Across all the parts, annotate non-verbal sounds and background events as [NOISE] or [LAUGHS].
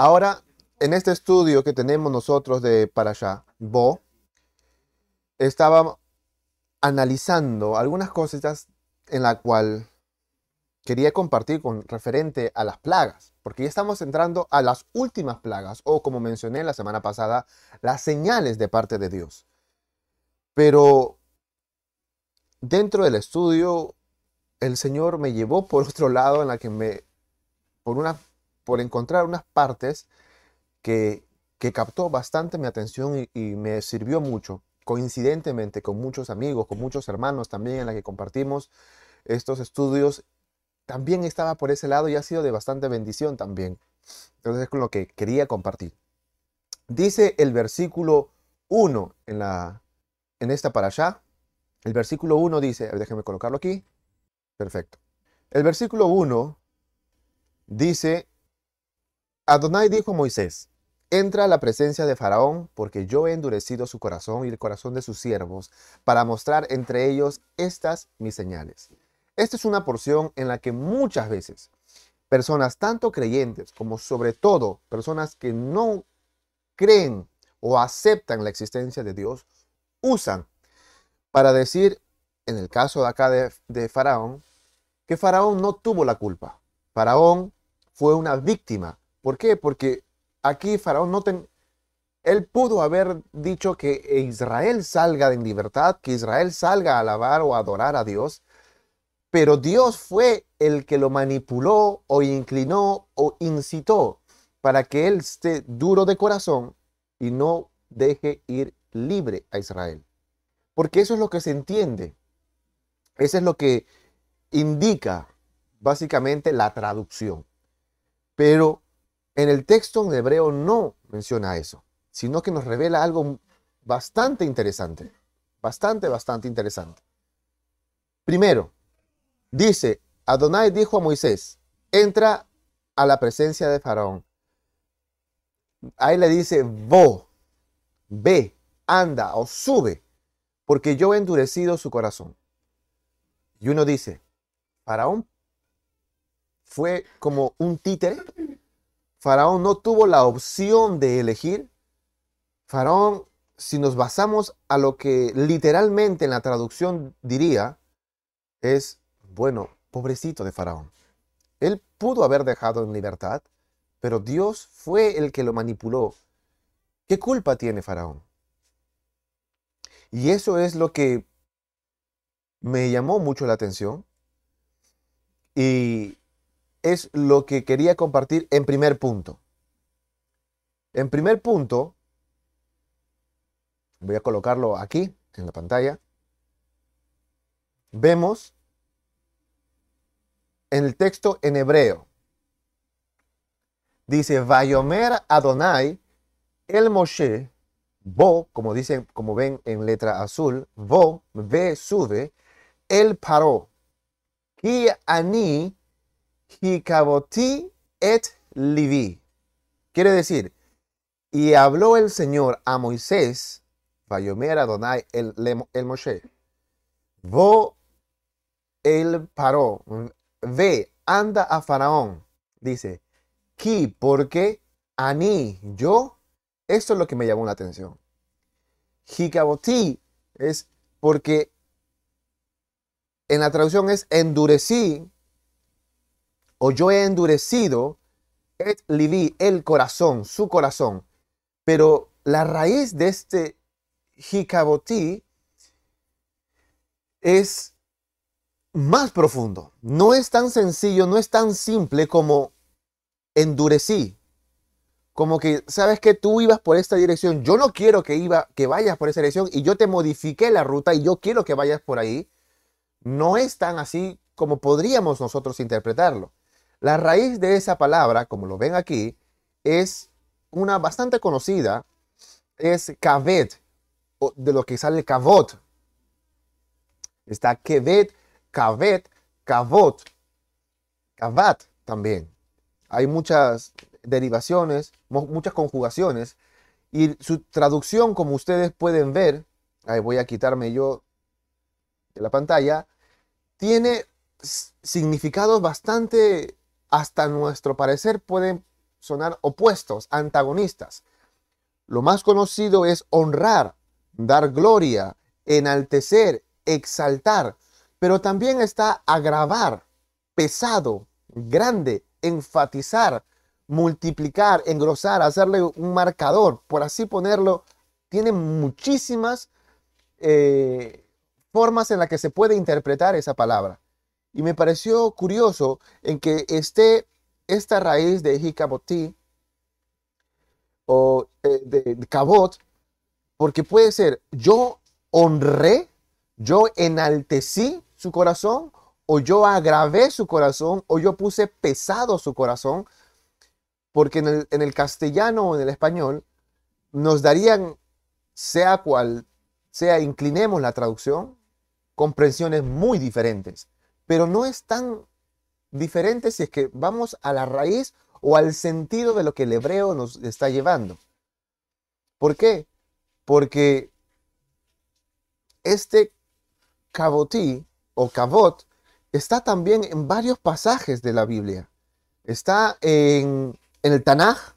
Ahora en este estudio que tenemos nosotros de Parashá, Bo, estaba analizando algunas cositas en la cual quería compartir con referente a las plagas, porque ya estamos entrando a las últimas plagas, o como mencioné la semana pasada, las señales de parte de Dios. Pero dentro del estudio, el Señor me llevó por otro lado en la que me, por, una, por encontrar unas partes que, que captó bastante mi atención y, me sirvió mucho coincidentemente con muchos amigos, con muchos hermanos también en la que compartimos estos estudios, también estaba por ese lado y ha sido de bastante bendición también. Entonces es con lo que quería compartir. Dice el versículo 1 en, en esta para allá. El versículo 1 dice, déjenme colocarlo aquí. Perfecto. El versículo 1 dice, Adonai dijo a Moisés, entra a la presencia de Faraón, porque yo he endurecido su corazón y el corazón de sus siervos, para mostrar entre ellos estas mis señales. Esta es una porción en la que muchas veces personas, tanto creyentes como sobre todo personas que no creen o aceptan la existencia de Dios, usan para decir, en el caso de acá de, Faraón, que Faraón no tuvo la culpa. Faraón fue una víctima. ¿Por qué? Porque aquí Faraón no ten, él pudo haber dicho que Israel salga en libertad, que Israel salga a alabar o adorar a Dios, pero Dios fue el que lo manipuló o inclinó o incitó para que él esté duro de corazón y no deje ir libre a Israel. Porque eso es lo que se entiende. Eso es lo que indica básicamente la traducción. Pero en el texto en hebreo no menciona eso, sino que nos revela algo bastante interesante. Bastante, bastante interesante. Primero, dice, Adonai dijo a Moisés, entra a la presencia de Faraón. Ahí le dice, vo, ve, anda o sube, porque yo he endurecido su corazón. Y uno dice, Faraón fue como un títere Faraón no tuvo la opción de elegir. Faraón, si nos basamos a lo que literalmente en la traducción diría, es, bueno, pobrecito de Faraón. Él pudo haber dejado en libertad, pero Dios fue el que lo manipuló. ¿Qué culpa tiene Faraón? Y eso es lo que me llamó mucho la atención. Y es lo que quería compartir en primer punto. En primer punto, voy a colocarlo aquí en la pantalla, vemos en el texto en hebreo. Dice, Vayomer Adonai el Moshe, Bo, como dicen, como ven en letra azul, Bo, ve, sube, el paró. Ki ani Hikaboti et Livi. Quiere decir, y habló el Señor a Moisés, Vayomer Adonai el, el Moshe, Vo el paró, ve, anda a Faraón, dice, Ki, porque Ani, yo, esto es lo que me llamó la atención. Hikaboti es porque en la traducción es endurecí o yo he endurecido et livi, el corazón, su corazón. Pero la raíz de este jicabotí es más profundo. No es tan sencillo, no es tan simple como endurecí. Como que, sabes que tú ibas por esta dirección, yo no quiero que, iba, que vayas por esa dirección y yo te modifiqué la ruta y yo quiero que vayas por ahí. No es tan así como podríamos nosotros interpretarlo. La raíz de esa palabra, como lo ven aquí, es una bastante conocida, es kavet, de lo que sale kavot. Está kevet, kavet, kavot, kavat también. Hay muchas derivaciones, muchas conjugaciones, y su traducción, como ustedes pueden ver, ahí voy a quitarme yo de la pantalla, tiene significados bastante hasta nuestro parecer pueden sonar opuestos, antagonistas. Lo más conocido es honrar, dar gloria, enaltecer, exaltar, pero también está agravar, pesado, grande, enfatizar, multiplicar, engrosar, hacerle un marcador, por así ponerlo, tiene muchísimas eh, formas en las que se puede interpretar esa palabra. Y me pareció curioso en que esté esta raíz de Hikaboti o eh, de, de Kabot, porque puede ser yo honré, yo enaltecí su corazón, o yo agravé su corazón, o yo puse pesado su corazón, porque en el castellano o en el español nos darían, sea cual sea, inclinemos la traducción, comprensiones muy diferentes, pero no es tan diferente si es que vamos a la raíz o al sentido de lo que el hebreo nos está llevando. ¿Por qué? Porque este cabotí o cabot está también en varios pasajes de la Biblia. Está en, en el Tanaj,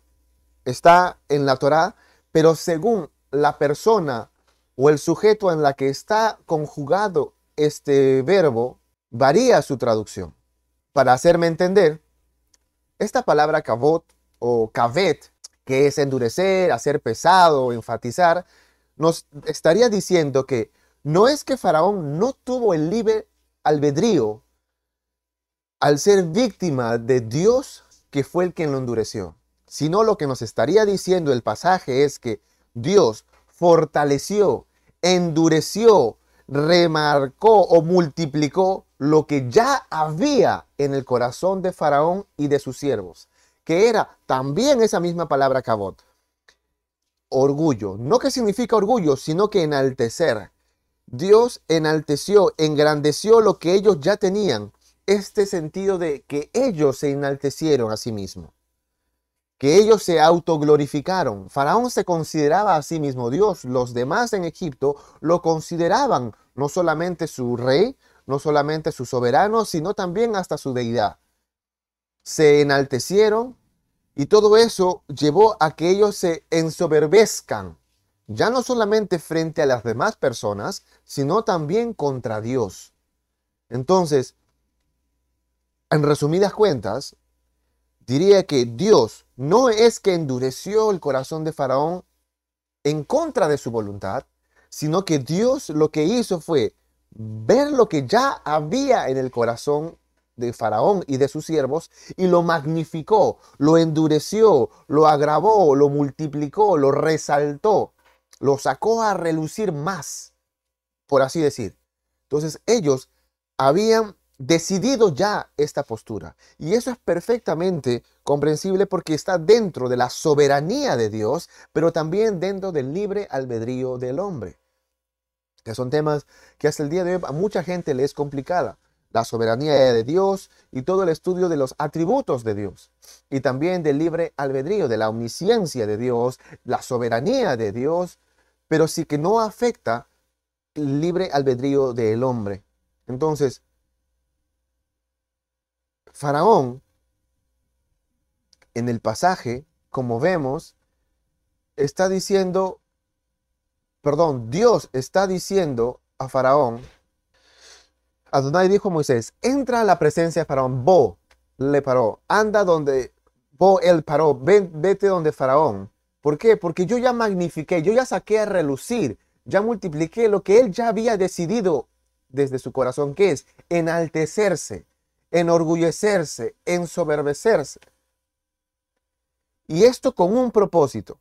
está en la Torá, pero según la persona o el sujeto en la que está conjugado este verbo, varía su traducción. Para hacerme entender, esta palabra kavot o kavet, que es endurecer, hacer pesado, enfatizar, nos estaría diciendo que no es que Faraón no tuvo el libre albedrío al ser víctima de Dios que fue el quien lo endureció, sino lo que nos estaría diciendo el pasaje es que Dios fortaleció, endureció, remarcó o multiplicó lo que ya había en el corazón de Faraón y de sus siervos, que era también esa misma palabra cabot. Orgullo, no que significa orgullo, sino que enaltecer. Dios enalteció, engrandeció lo que ellos ya tenían, este sentido de que ellos se enaltecieron a sí mismos que ellos se autoglorificaron. Faraón se consideraba a sí mismo Dios. Los demás en Egipto lo consideraban no solamente su rey, no solamente su soberano, sino también hasta su deidad. Se enaltecieron y todo eso llevó a que ellos se ensoberbezcan, ya no solamente frente a las demás personas, sino también contra Dios. Entonces, en resumidas cuentas, diría que Dios no es que endureció el corazón de Faraón en contra de su voluntad, sino que Dios lo que hizo fue ver lo que ya había en el corazón de Faraón y de sus siervos y lo magnificó, lo endureció, lo agravó, lo multiplicó, lo resaltó, lo sacó a relucir más, por así decir. Entonces ellos habían decidido ya esta postura. Y eso es perfectamente comprensible porque está dentro de la soberanía de Dios, pero también dentro del libre albedrío del hombre. Que son temas que hasta el día de hoy a mucha gente le es complicada. La soberanía de Dios y todo el estudio de los atributos de Dios. Y también del libre albedrío, de la omnisciencia de Dios, la soberanía de Dios, pero sí que no afecta el libre albedrío del hombre. Entonces, Faraón, en el pasaje, como vemos, está diciendo, perdón, Dios está diciendo a Faraón, Adonai dijo a Moisés, entra a la presencia de Faraón, Bo le paró, anda donde, Bo él paró, vete donde Faraón. ¿Por qué? Porque yo ya magnifiqué, yo ya saqué a relucir, ya multipliqué lo que él ya había decidido desde su corazón, que es enaltecerse, enorgullecerse, ensoberbecerse. Y esto con un propósito.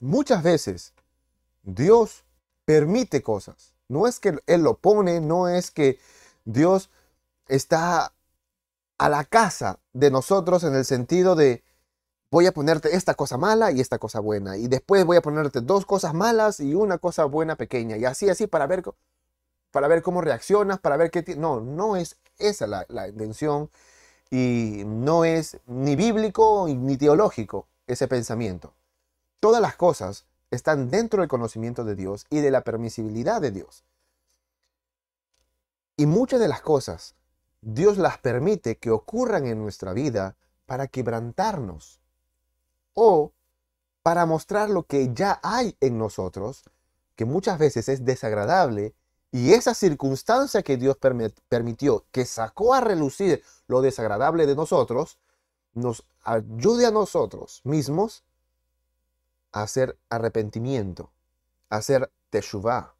Muchas veces Dios permite cosas. No es que Él lo pone, no es que Dios está a la casa de nosotros en el sentido de voy a ponerte esta cosa mala y esta cosa buena. Y después voy a ponerte dos cosas malas y una cosa buena pequeña. Y así, así para ver, para ver cómo reaccionas, para ver qué... No, no es esa es la, la intención y no es ni bíblico ni teológico ese pensamiento. Todas las cosas están dentro del conocimiento de Dios y de la permisibilidad de Dios. Y muchas de las cosas Dios las permite que ocurran en nuestra vida para quebrantarnos o para mostrar lo que ya hay en nosotros, que muchas veces es desagradable, y esa circunstancia que Dios permitió, que sacó a relucir lo desagradable de nosotros, nos ayude a nosotros mismos hacer arrepentimiento, hacer teshuvah.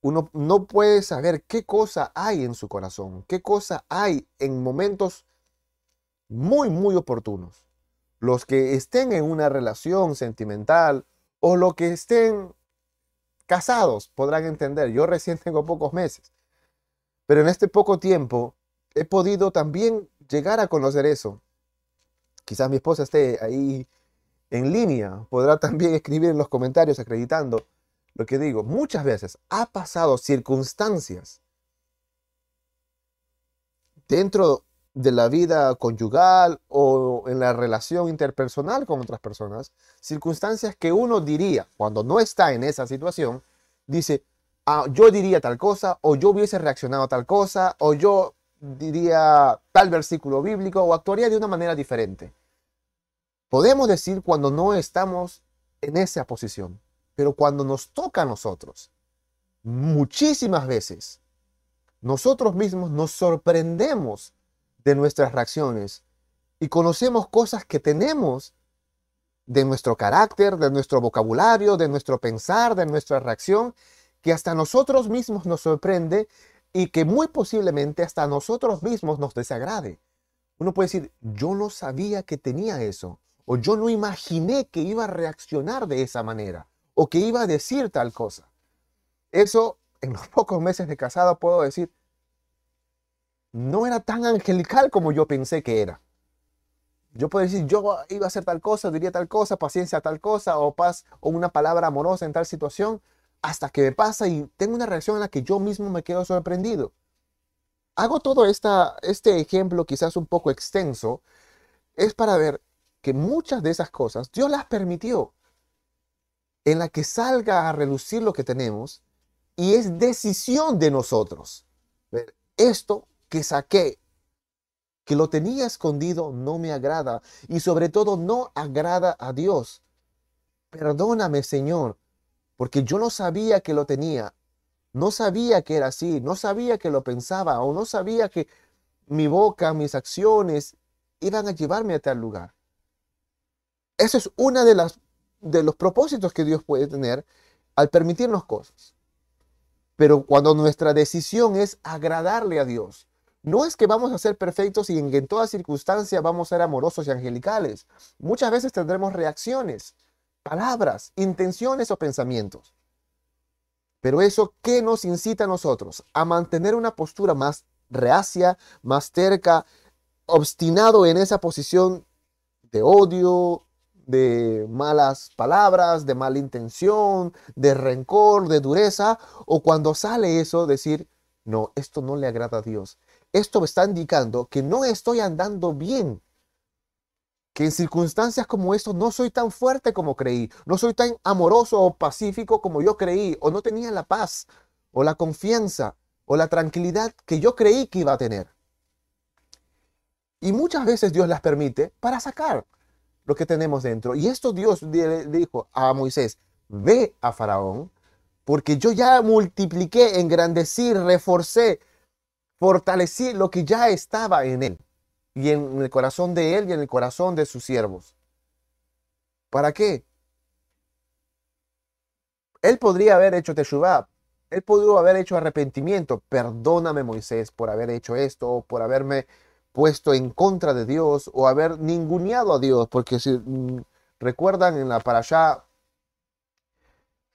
Uno no puede saber qué cosa hay en su corazón, qué cosa hay en momentos muy, muy oportunos. Los que estén en una relación sentimental o los que estén casados podrán entender. Yo recién [LAUGHS] tengo pocos meses, pero en este poco tiempo he podido también llegar a conocer eso. Quizás mi esposa esté ahí en línea, podrá también [LAUGHS] escribir en los comentarios acreditando lo que digo. Muchas veces ha pasado circunstancias dentro de la vida conyugal o en la relación interpersonal con otras personas, circunstancias que uno diría, cuando no está en esa situación, dice, ah, yo diría tal cosa, o yo hubiese reaccionado a tal cosa, o yo diría tal versículo bíblico, o actuaría de una manera diferente. Podemos decir cuando no estamos en esa posición, pero cuando nos toca a nosotros, muchísimas veces, nosotros mismos nos sorprendemos de nuestras reacciones y conocemos cosas que tenemos de nuestro carácter, de nuestro vocabulario, de nuestro pensar, de nuestra reacción, que hasta nosotros mismos nos sorprende y que muy posiblemente hasta nosotros mismos nos desagrade. Uno puede decir, yo no sabía que tenía eso, o yo no imaginé que iba a reaccionar de esa manera, o que iba a decir tal cosa. Eso, en los [LAUGHS] pocos meses de casado puedo decir, no era tan angelical como yo pensé que era. Yo puedo decir, yo iba a hacer tal cosa, diría tal cosa, paciencia tal cosa, o paz, o una palabra amorosa en tal situación, hasta que me pasa y tengo una reacción en la que yo mismo me quedo sorprendido. Hago todo esta, este ejemplo quizás un poco extenso, es para ver que muchas de esas cosas Dios las permitió, en la que salga a relucir lo que tenemos, y es decisión de nosotros. Esto que saqué, que lo tenía escondido, no me agrada y sobre todo no agrada a Dios. Perdóname, Señor, porque yo no sabía que lo tenía, no sabía que era así, no sabía que lo pensaba o no sabía que mi boca, mis acciones iban a llevarme a tal lugar. Eso es una de las de los propósitos que Dios puede tener al permitirnos cosas. Pero cuando nuestra decisión es agradarle a Dios, no es que vamos a ser perfectos y en, en toda circunstancia vamos a ser amorosos y angelicales. Muchas veces tendremos reacciones, palabras, intenciones o pensamientos. Pero eso, ¿qué nos incita a nosotros? A mantener una postura más reacia, más terca, obstinado en esa posición de odio, de malas palabras, de mala intención, de rencor, de dureza, o cuando sale eso, decir, no, esto no le agrada a Dios. Esto me está indicando que no estoy andando bien, que en circunstancias como esto no soy tan fuerte como creí, no soy tan amoroso o pacífico como yo creí, o no tenía la paz, o la confianza, o la tranquilidad que yo creí que iba a tener. Y muchas veces Dios las permite para sacar lo que tenemos dentro. Y esto Dios dijo a Moisés, ve a Faraón, porque yo ya multipliqué, engrandecí, reforcé fortalecí lo que ya estaba en él y en el corazón de él y en el corazón de sus siervos. ¿Para qué? Él podría haber hecho teshuvah, él podría haber hecho arrepentimiento. Perdóname, Moisés, por haber hecho esto, por haberme puesto en contra de Dios, o haber ninguneado a Dios, porque si mm, recuerdan en la parasha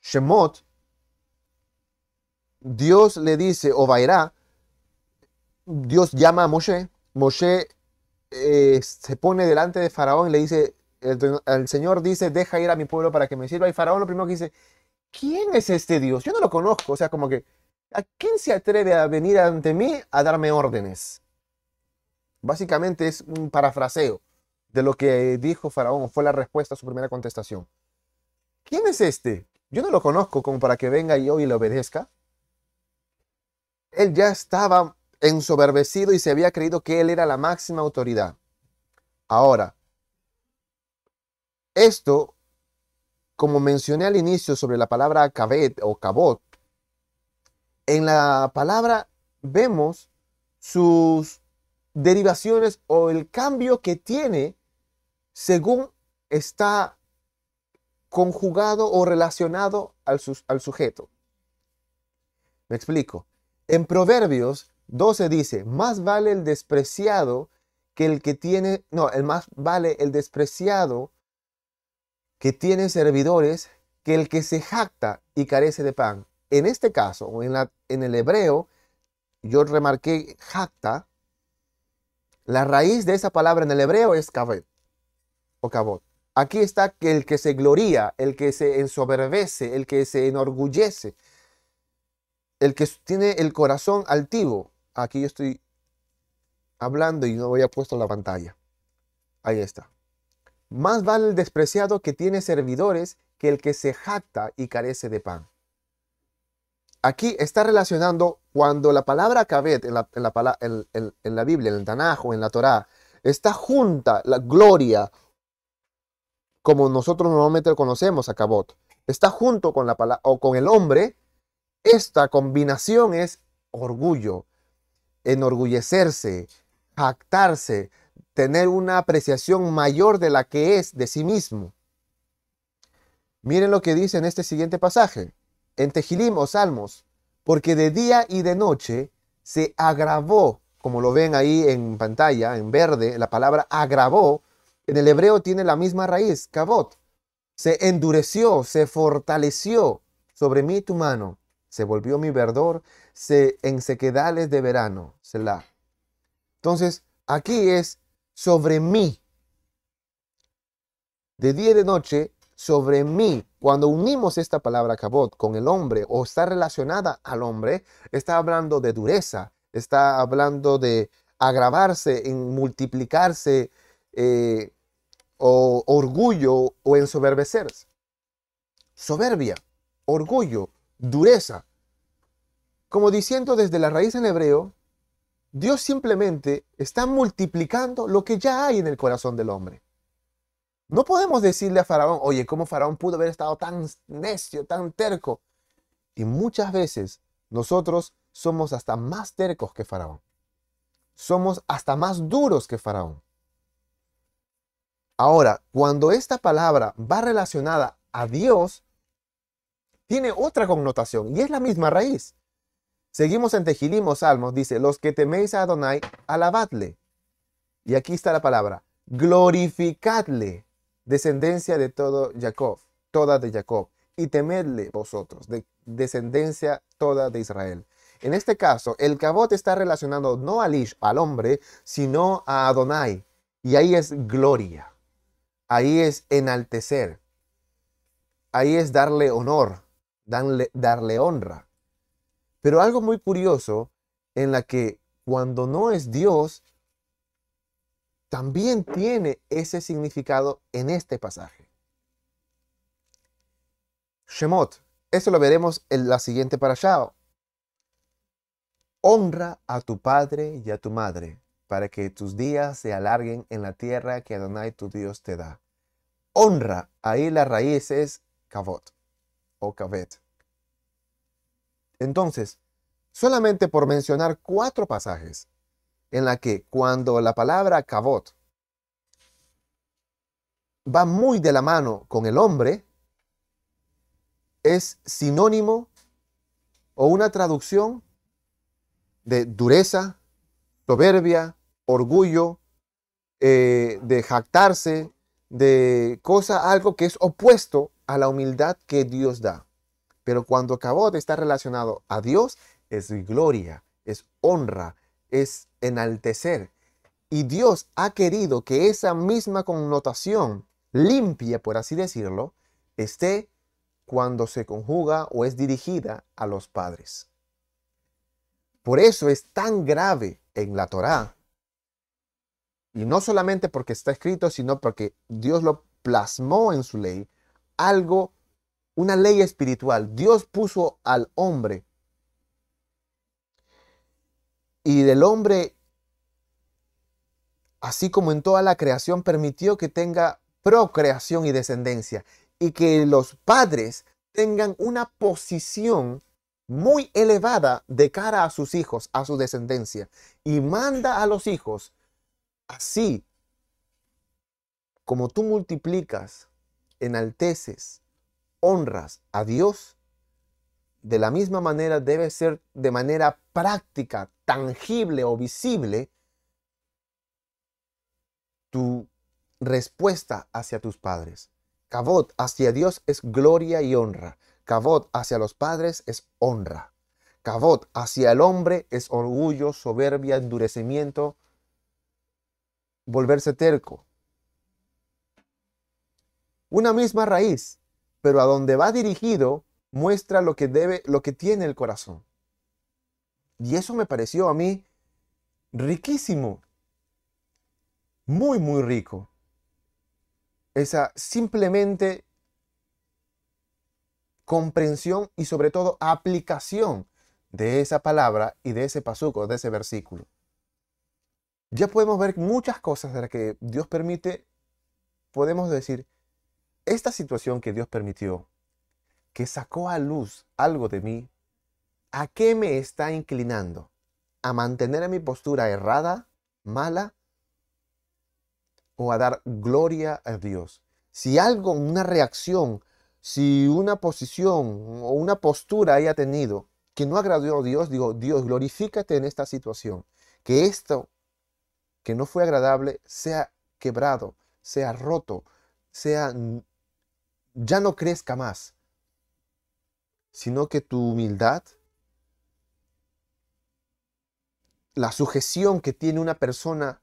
Shemot, Dios le dice, o Vairá, Dios llama a Moshe. Moshe eh, se pone delante de Faraón y le dice, el, Señor dice, deja ir a mi pueblo para que me sirva. Y Faraón lo primero que dice, ¿quién es este Dios? Yo no lo conozco. O sea, como que, ¿a quién se atreve a venir ante mí a darme órdenes? Básicamente es un parafraseo de lo que dijo Faraón, fue la respuesta a su primera contestación. ¿Quién es este? Yo no lo conozco como para que venga yo y le obedezca. Él ya estaba ensoberbecido y se había creído que él era la máxima autoridad. Ahora, esto, como mencioné al inicio sobre la palabra kabet o kabot, en la palabra vemos sus derivaciones o el cambio que tiene según está conjugado o relacionado al, sujeto. Me explico. En Proverbios 12 dice, más vale el despreciado que el que tiene, no, el más vale el despreciado que tiene servidores que el que se jacta y carece de pan. En este caso, en, la, en el hebreo, yo remarqué jacta, la raíz de esa palabra en el hebreo es kabet o kabot. Aquí está que el que se gloría, el que se ensoberbece, el que se enorgullece, el que tiene el corazón altivo. Aquí yo estoy hablando y no voy a puesto la pantalla. Ahí está. Más vale el despreciado que tiene servidores que el que se jacta y carece de pan. Aquí está relacionando cuando la palabra kabet en la, en la, Biblia, en el Tanaj o en la Torá, está junta la gloria, como nosotros normalmente conocemos a kabot, está junto con la o con el hombre, esta combinación es orgullo, enorgullecerse, jactarse, tener una apreciación mayor de la que es de sí mismo. Miren lo que dice en este siguiente pasaje, en Tejilim o Salmos, porque de día y de noche se agravó, como lo ven ahí en pantalla, en verde, la palabra agravó, en el hebreo tiene la misma raíz, kabot. Se endureció, se fortaleció sobre mí tu mano se volvió mi verdor se, en sequedales de verano. Selah. Entonces, aquí es sobre mí. De día y de noche, sobre mí. Cuando unimos esta palabra cabot con el hombre o está relacionada al hombre, está hablando de dureza, está hablando de agravarse, en multiplicarse, eh, o orgullo o ensoberbecerse. Soberbia, orgullo, dureza. Como diciendo desde la raíz en hebreo, Dios simplemente está multiplicando lo que ya hay en el corazón del hombre. No podemos decirle a Faraón, oye, ¿cómo Faraón pudo haber estado tan necio, tan terco? Y muchas veces nosotros somos hasta más tercos que Faraón. Somos hasta más duros que Faraón. Ahora, cuando esta palabra va relacionada a Dios, tiene otra connotación y es la misma raíz. Seguimos en Tejilim Salmos, dice, los que teméis a Adonai, alabadle. Y aquí está la palabra, glorificadle, descendencia de todo Jacob, toda de Jacob, y temedle vosotros, de descendencia toda de Israel. En este caso, el cabot está relacionado no al Ish, al hombre, sino a Adonai. Y ahí es gloria. Ahí es enaltecer. Ahí es darle honor darle, honra. Pero algo muy curioso en la que cuando no es Dios, también tiene ese significado en este pasaje. Shemot, eso lo veremos en la siguiente parashá. Honra a tu padre y a tu madre, para que tus días se alarguen en la tierra que Adonai tu Dios te da. Honra, ahí la raíz es kavot o kavet. Entonces, solamente por mencionar cuatro pasajes en la que cuando la palabra cabot va muy de la mano con el hombre, es sinónimo o una traducción de dureza, soberbia, orgullo, eh, de jactarse, de cosa, algo que es opuesto a la humildad que Dios da. Pero cuando Cabot está relacionado a Dios, es gloria, es honra, es enaltecer. Y Dios ha querido que esa misma connotación limpia, por así decirlo, esté cuando se conjuga o es dirigida a los padres. Por eso es tan grave en la Torá. Y no solamente porque está escrito, sino porque Dios lo plasmó en su ley, algo una ley espiritual. Dios puso al hombre y del hombre así como en toda la creación, permitió que tenga procreación y descendencia y que los padres tengan una posición muy elevada de cara a sus hijos, a su descendencia, y manda a los hijos así como tú multiplicas, enalteces, honras a Dios, de la misma manera debe ser de manera práctica, tangible o visible tu respuesta hacia tus padres. Cabot hacia Dios es gloria y honra. Cabot hacia los padres es honra. Cabot hacia el hombre es orgullo, soberbia, endurecimiento, volverse terco. Una misma raíz, pero a donde va dirigido muestra lo que debe, lo que tiene el corazón. Y eso me pareció a mí riquísimo. Muy, muy rico. Esa simplemente comprensión y sobre todo aplicación de esa palabra y de ese pasuco, de ese versículo. Ya podemos ver muchas cosas de las que Dios permite. Podemos decir, esta situación que Dios permitió, que sacó a luz algo de mí, ¿a qué me está inclinando? ¿A mantener mi postura errada, mala? ¿O a dar gloria a Dios? Si algo, una reacción, si una posición o una postura haya tenido que no agradó a Dios, digo, Dios, glorifícate en esta situación. Que esto que no fue agradable sea quebrado, sea roto, sea ya no crezca más, sino que tu humildad, la sujeción que tiene una persona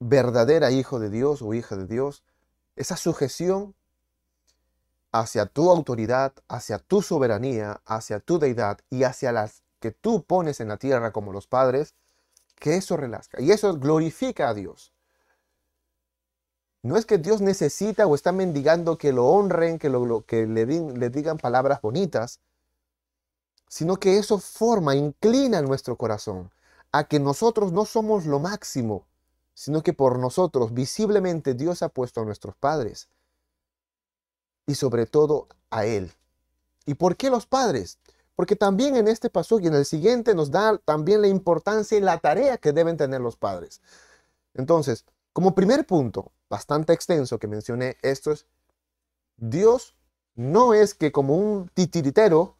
verdadera hijo de Dios o hija de Dios, esa sujeción hacia tu autoridad, hacia tu soberanía, hacia tu deidad y hacia las que tú pones en la tierra como los padres, que eso relazca. Y eso glorifica a Dios. No es que Dios necesita o está mendigando que lo honren, que, lo, que le, le digan palabras bonitas, sino que eso forma, inclina nuestro corazón a que nosotros no somos lo máximo, sino que por nosotros visiblemente Dios ha puesto a nuestros padres y sobre todo a Él. ¿Y por qué los padres? Porque también en este paso y en el siguiente nos da también la importancia y la tarea que deben tener los padres. Entonces, como primer punto, bastante extenso que mencioné, esto es, Dios no es que como un titiritero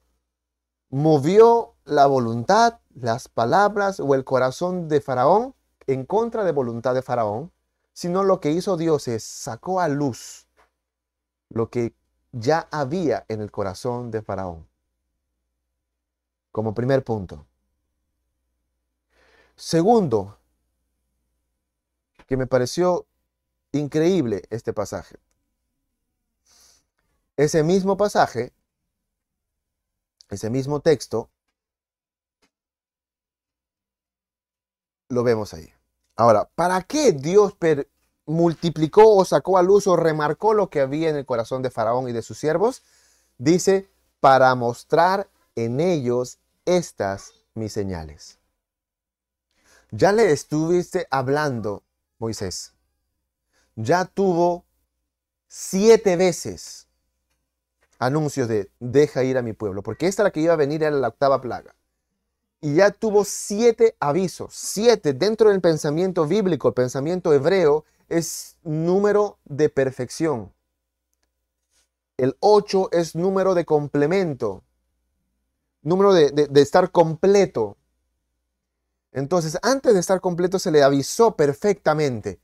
movió la voluntad, las palabras o el corazón de Faraón en contra de voluntad de Faraón, sino lo que hizo Dios es sacó a luz lo que ya había en el corazón de Faraón. Como primer punto. Segundo, que me pareció increíble este pasaje. Ese mismo pasaje, ese mismo texto, lo vemos ahí. Ahora, ¿para qué Dios multiplicó o sacó a luz o remarcó lo que había en el corazón de Faraón y de sus siervos? Dice, para mostrar en ellos estas mis señales. Ya le estuviste hablando, Moisés, ya tuvo siete veces anuncios de deja ir a mi pueblo, porque esta la que iba a venir era la octava plaga. Y ya tuvo siete avisos, siete dentro del pensamiento bíblico, el pensamiento hebreo, es número de perfección. El ocho es número de complemento, número de, de estar completo. Entonces, antes de estar completo se le avisó perfectamente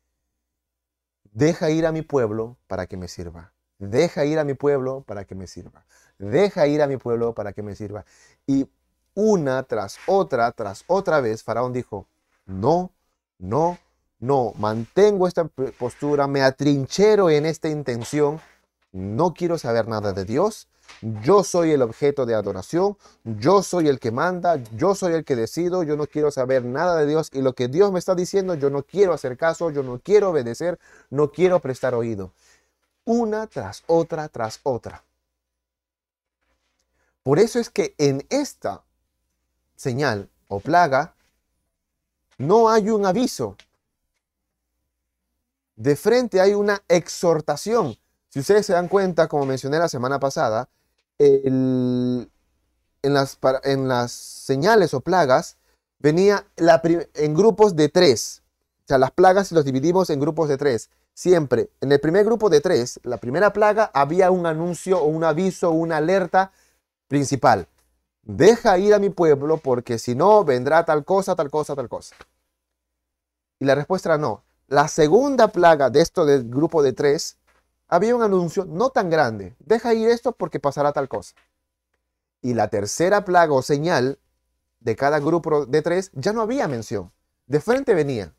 Deja ir a mi pueblo para que me sirva. Deja ir a mi pueblo para que me sirva. Deja ir a mi pueblo para que me sirva. Y una tras otra, tras otra vez, Faraón dijo, no, no, no, mantengo esta postura, me atrinchero en esta intención, no quiero saber nada de Dios, yo soy el objeto de adoración, yo soy el que manda, yo soy el que decido, yo no quiero saber nada de Dios y lo que Dios me está diciendo, yo no quiero hacer caso, yo no quiero obedecer, no quiero prestar oído. Una tras otra, tras otra. Por eso es que en esta señal o plaga no hay un aviso, De frente hay una exhortación. Si ustedes se dan cuenta, como mencioné la semana pasada, en, las, señales o plagas venía en grupos de tres. O sea, las plagas los dividimos en grupos de tres. Siempre, en el primer grupo de tres, la primera plaga, había un anuncio o un aviso una alerta principal. Deja ir a mi pueblo porque si no, vendrá tal cosa, tal cosa, tal cosa. Y la respuesta era no. La segunda plaga de esto del grupo de tres, había un anuncio no tan grande. Deja ir esto porque pasará tal cosa. Y la tercera plaga o señal de cada grupo de tres, ya no había mención. De frente venía.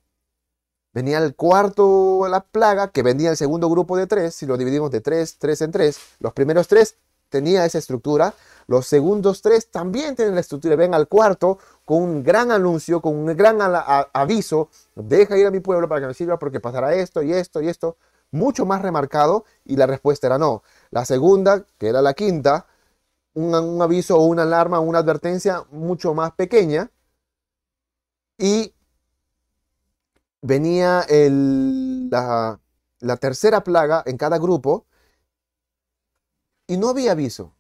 Venía el cuarto, la plaga, que venía el segundo grupo de tres. Si lo dividimos de tres, tres en tres, los primeros tres tenía esa estructura. Los segundos tres también tienen la estructura. Ven al cuarto con un gran anuncio, con un gran aviso. Deja ir a mi pueblo para que me sirva porque pasará esto y esto y esto. Mucho más remarcado. Y la respuesta era no. La segunda, que era la quinta, un, aviso o una alarma una advertencia mucho más pequeña. Y venía la, la tercera plaga en cada grupo y no había aviso.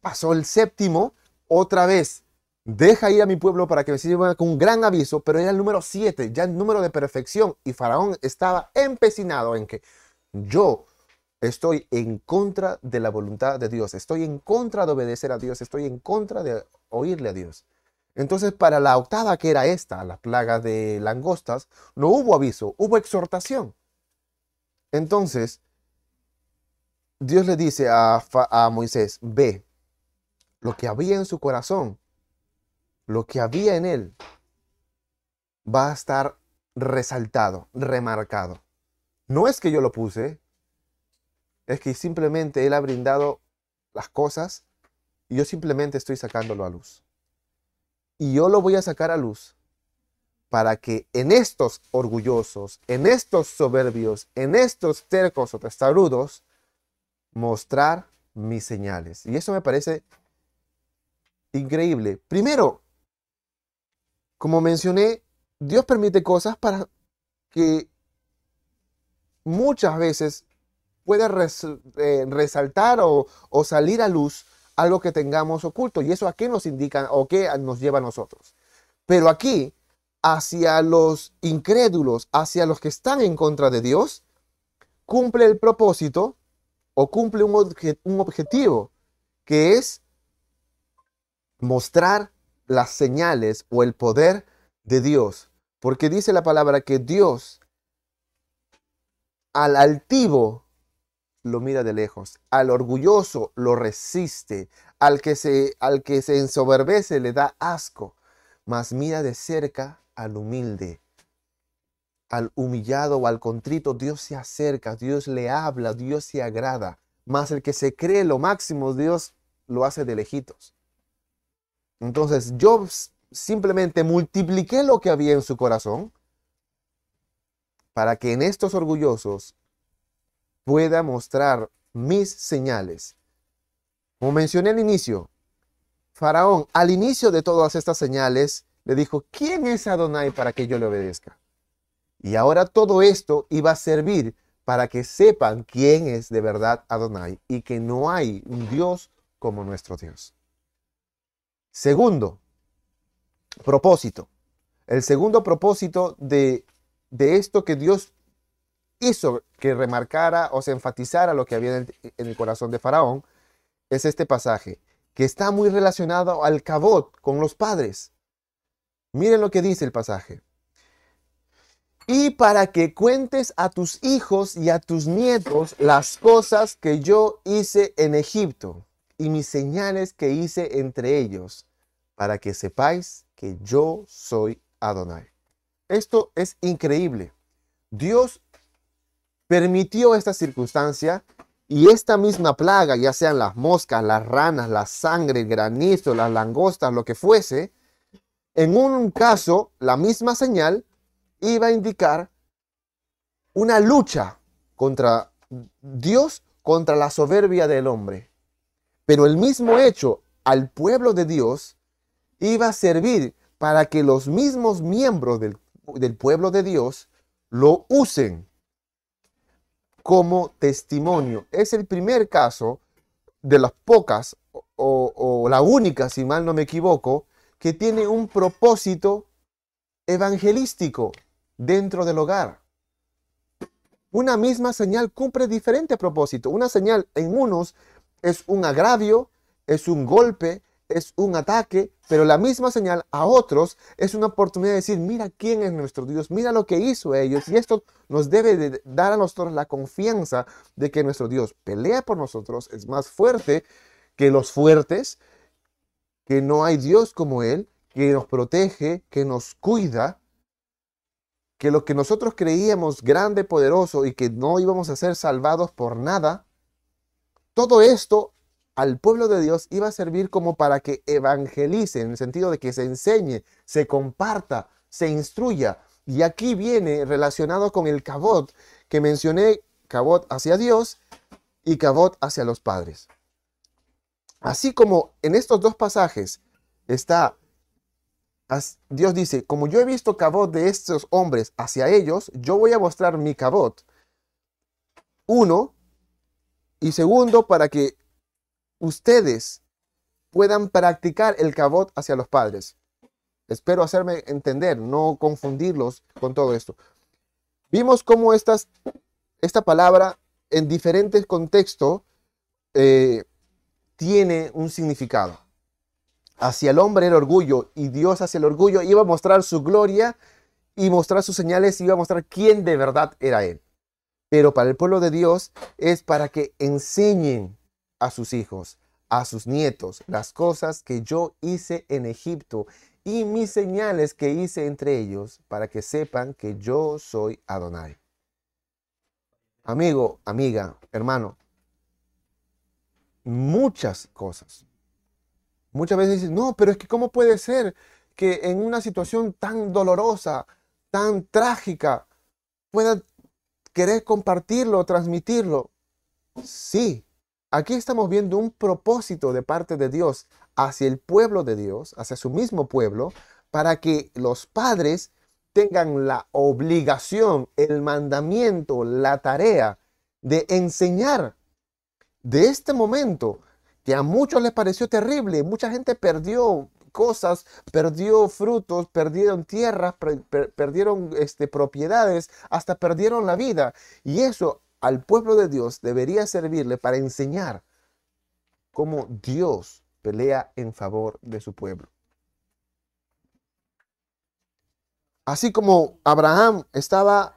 Pasó el séptimo, otra vez. Deja ir a mi pueblo para que me sirva con un gran aviso, pero era el número siete, ya el número de perfección. Y Faraón estaba empecinado en que yo Estoy en contra de la voluntad de Dios. Estoy en contra de obedecer a Dios. Estoy en contra de oírle a Dios. Entonces, para la octava, que era esta, la plaga de langostas, no hubo aviso, hubo exhortación. Entonces, Dios le dice a, a Moisés, ve, lo que había en su corazón, lo que había en él, va a estar resaltado, remarcado. No es que yo lo puse, es que simplemente Él ha brindado las cosas y yo simplemente estoy sacándolo a luz. Y yo lo voy a sacar a luz para que en estos orgullosos, en estos soberbios, en estos tercos o testarudos, mostrar mis señales. Y eso me parece increíble. Primero, como mencioné, Dios permite cosas para que muchas veces puede eh, resaltar o, salir a luz algo que tengamos oculto. ¿Y eso a qué nos indica o qué nos lleva a nosotros? Pero aquí, hacia los incrédulos, hacia los que están en contra de Dios, cumple el propósito o cumple un, un objetivo, que es mostrar las señales o el poder de Dios. Porque dice la palabra que Dios al altivo lo mira de lejos, al orgulloso lo resiste, al que se, al que se ensoberbece le da asco, mas mira de cerca al humilde. Al humillado o al contrito Dios se acerca, Dios le habla, Dios se agrada, mas el que se cree lo máximo Dios lo hace de lejitos. Entonces yo simplemente multipliqué lo que había en su corazón para que en estos orgullosos pueda mostrar mis señales. Como mencioné al inicio, Faraón, al inicio de todas estas señales, le dijo, ¿quién es Adonai para que yo le obedezca? Y ahora todo esto iba a servir para que sepan quién es de verdad Adonai y que no hay un Dios como nuestro Dios. Segundo, propósito. El segundo propósito de, de esto que Dios hizo que remarcara o se enfatizara lo que había en el, corazón de Faraón es este pasaje, que está muy relacionado al cabot con los padres. Miren lo que dice el pasaje. Y para que cuentes a tus hijos y a tus nietos las cosas que yo hice en Egipto y mis señales que hice entre ellos, para que sepáis que yo soy Adonai. Esto es increíble. Dios permitió esta circunstancia y esta misma plaga, ya sean las moscas, las ranas, la sangre, el granizo, las langostas, lo que fuese, en un caso, la misma señal iba a indicar una lucha contra Dios, contra la soberbia del hombre. Pero el mismo hecho al pueblo de Dios iba a servir para que los mismos miembros del, del pueblo de Dios lo usen como testimonio. Es el primer caso de las pocas, o, la única, si mal no me equivoco, que tiene un propósito evangelístico dentro del hogar. Una misma señal cumple diferente propósito. Una señal en unos es un agravio, es un golpe, es un ataque, pero la misma señal a otros es una oportunidad de decir, mira quién es nuestro Dios, mira lo que hizo ellos. Y esto nos debe de dar a nosotros la confianza de que nuestro Dios pelea por nosotros, es más fuerte que los fuertes, que no hay Dios como Él, que nos protege, que nos cuida, que lo que nosotros creíamos grande, poderoso y que no íbamos a ser salvados por nada, todo esto al pueblo de Dios iba a servir como para que evangelice, en el sentido de que se enseñe, se comparta, se instruya. Y aquí viene relacionado con el cabot que mencioné, cabot hacia Dios y cabot hacia los padres. Así como en estos dos pasajes está Dios dice, como yo he visto cabot de estos hombres hacia ellos, yo voy a mostrar mi cabot. Uno, y segundo, para que ustedes puedan practicar el cabot hacia los padres. Espero hacerme entender, no confundirlos con todo esto. Vimos cómo estas, esta palabra en diferentes contextos eh, tiene un significado hacia el hombre el orgullo y Dios hacia el orgullo, iba a mostrar su gloria y mostrar sus señales, iba a mostrar quién de verdad era Él. Pero para el pueblo de Dios es para que enseñen a sus hijos, a sus nietos, las cosas que yo hice en Egipto y mis señales que hice entre ellos, para que sepan que yo soy Adonai. Amigo, amiga, hermano, muchas cosas Muchas veces dicen, no, pero es que ¿cómo puede ser que en una situación tan dolorosa, tan trágica, pueda querer compartirlo, transmitirlo? Sí, aquí estamos viendo un propósito de parte de Dios hacia el pueblo de Dios, hacia su mismo pueblo, para que los padres tengan la obligación, el mandamiento, la tarea de enseñar de este momento que a muchos les pareció terrible. Mucha gente perdió cosas, perdió frutos, perdieron tierras, perdieron este, propiedades, hasta perdieron la vida. Y eso al pueblo de Dios debería servirle para enseñar cómo Dios pelea en favor de su pueblo. Así como Abraham estaba,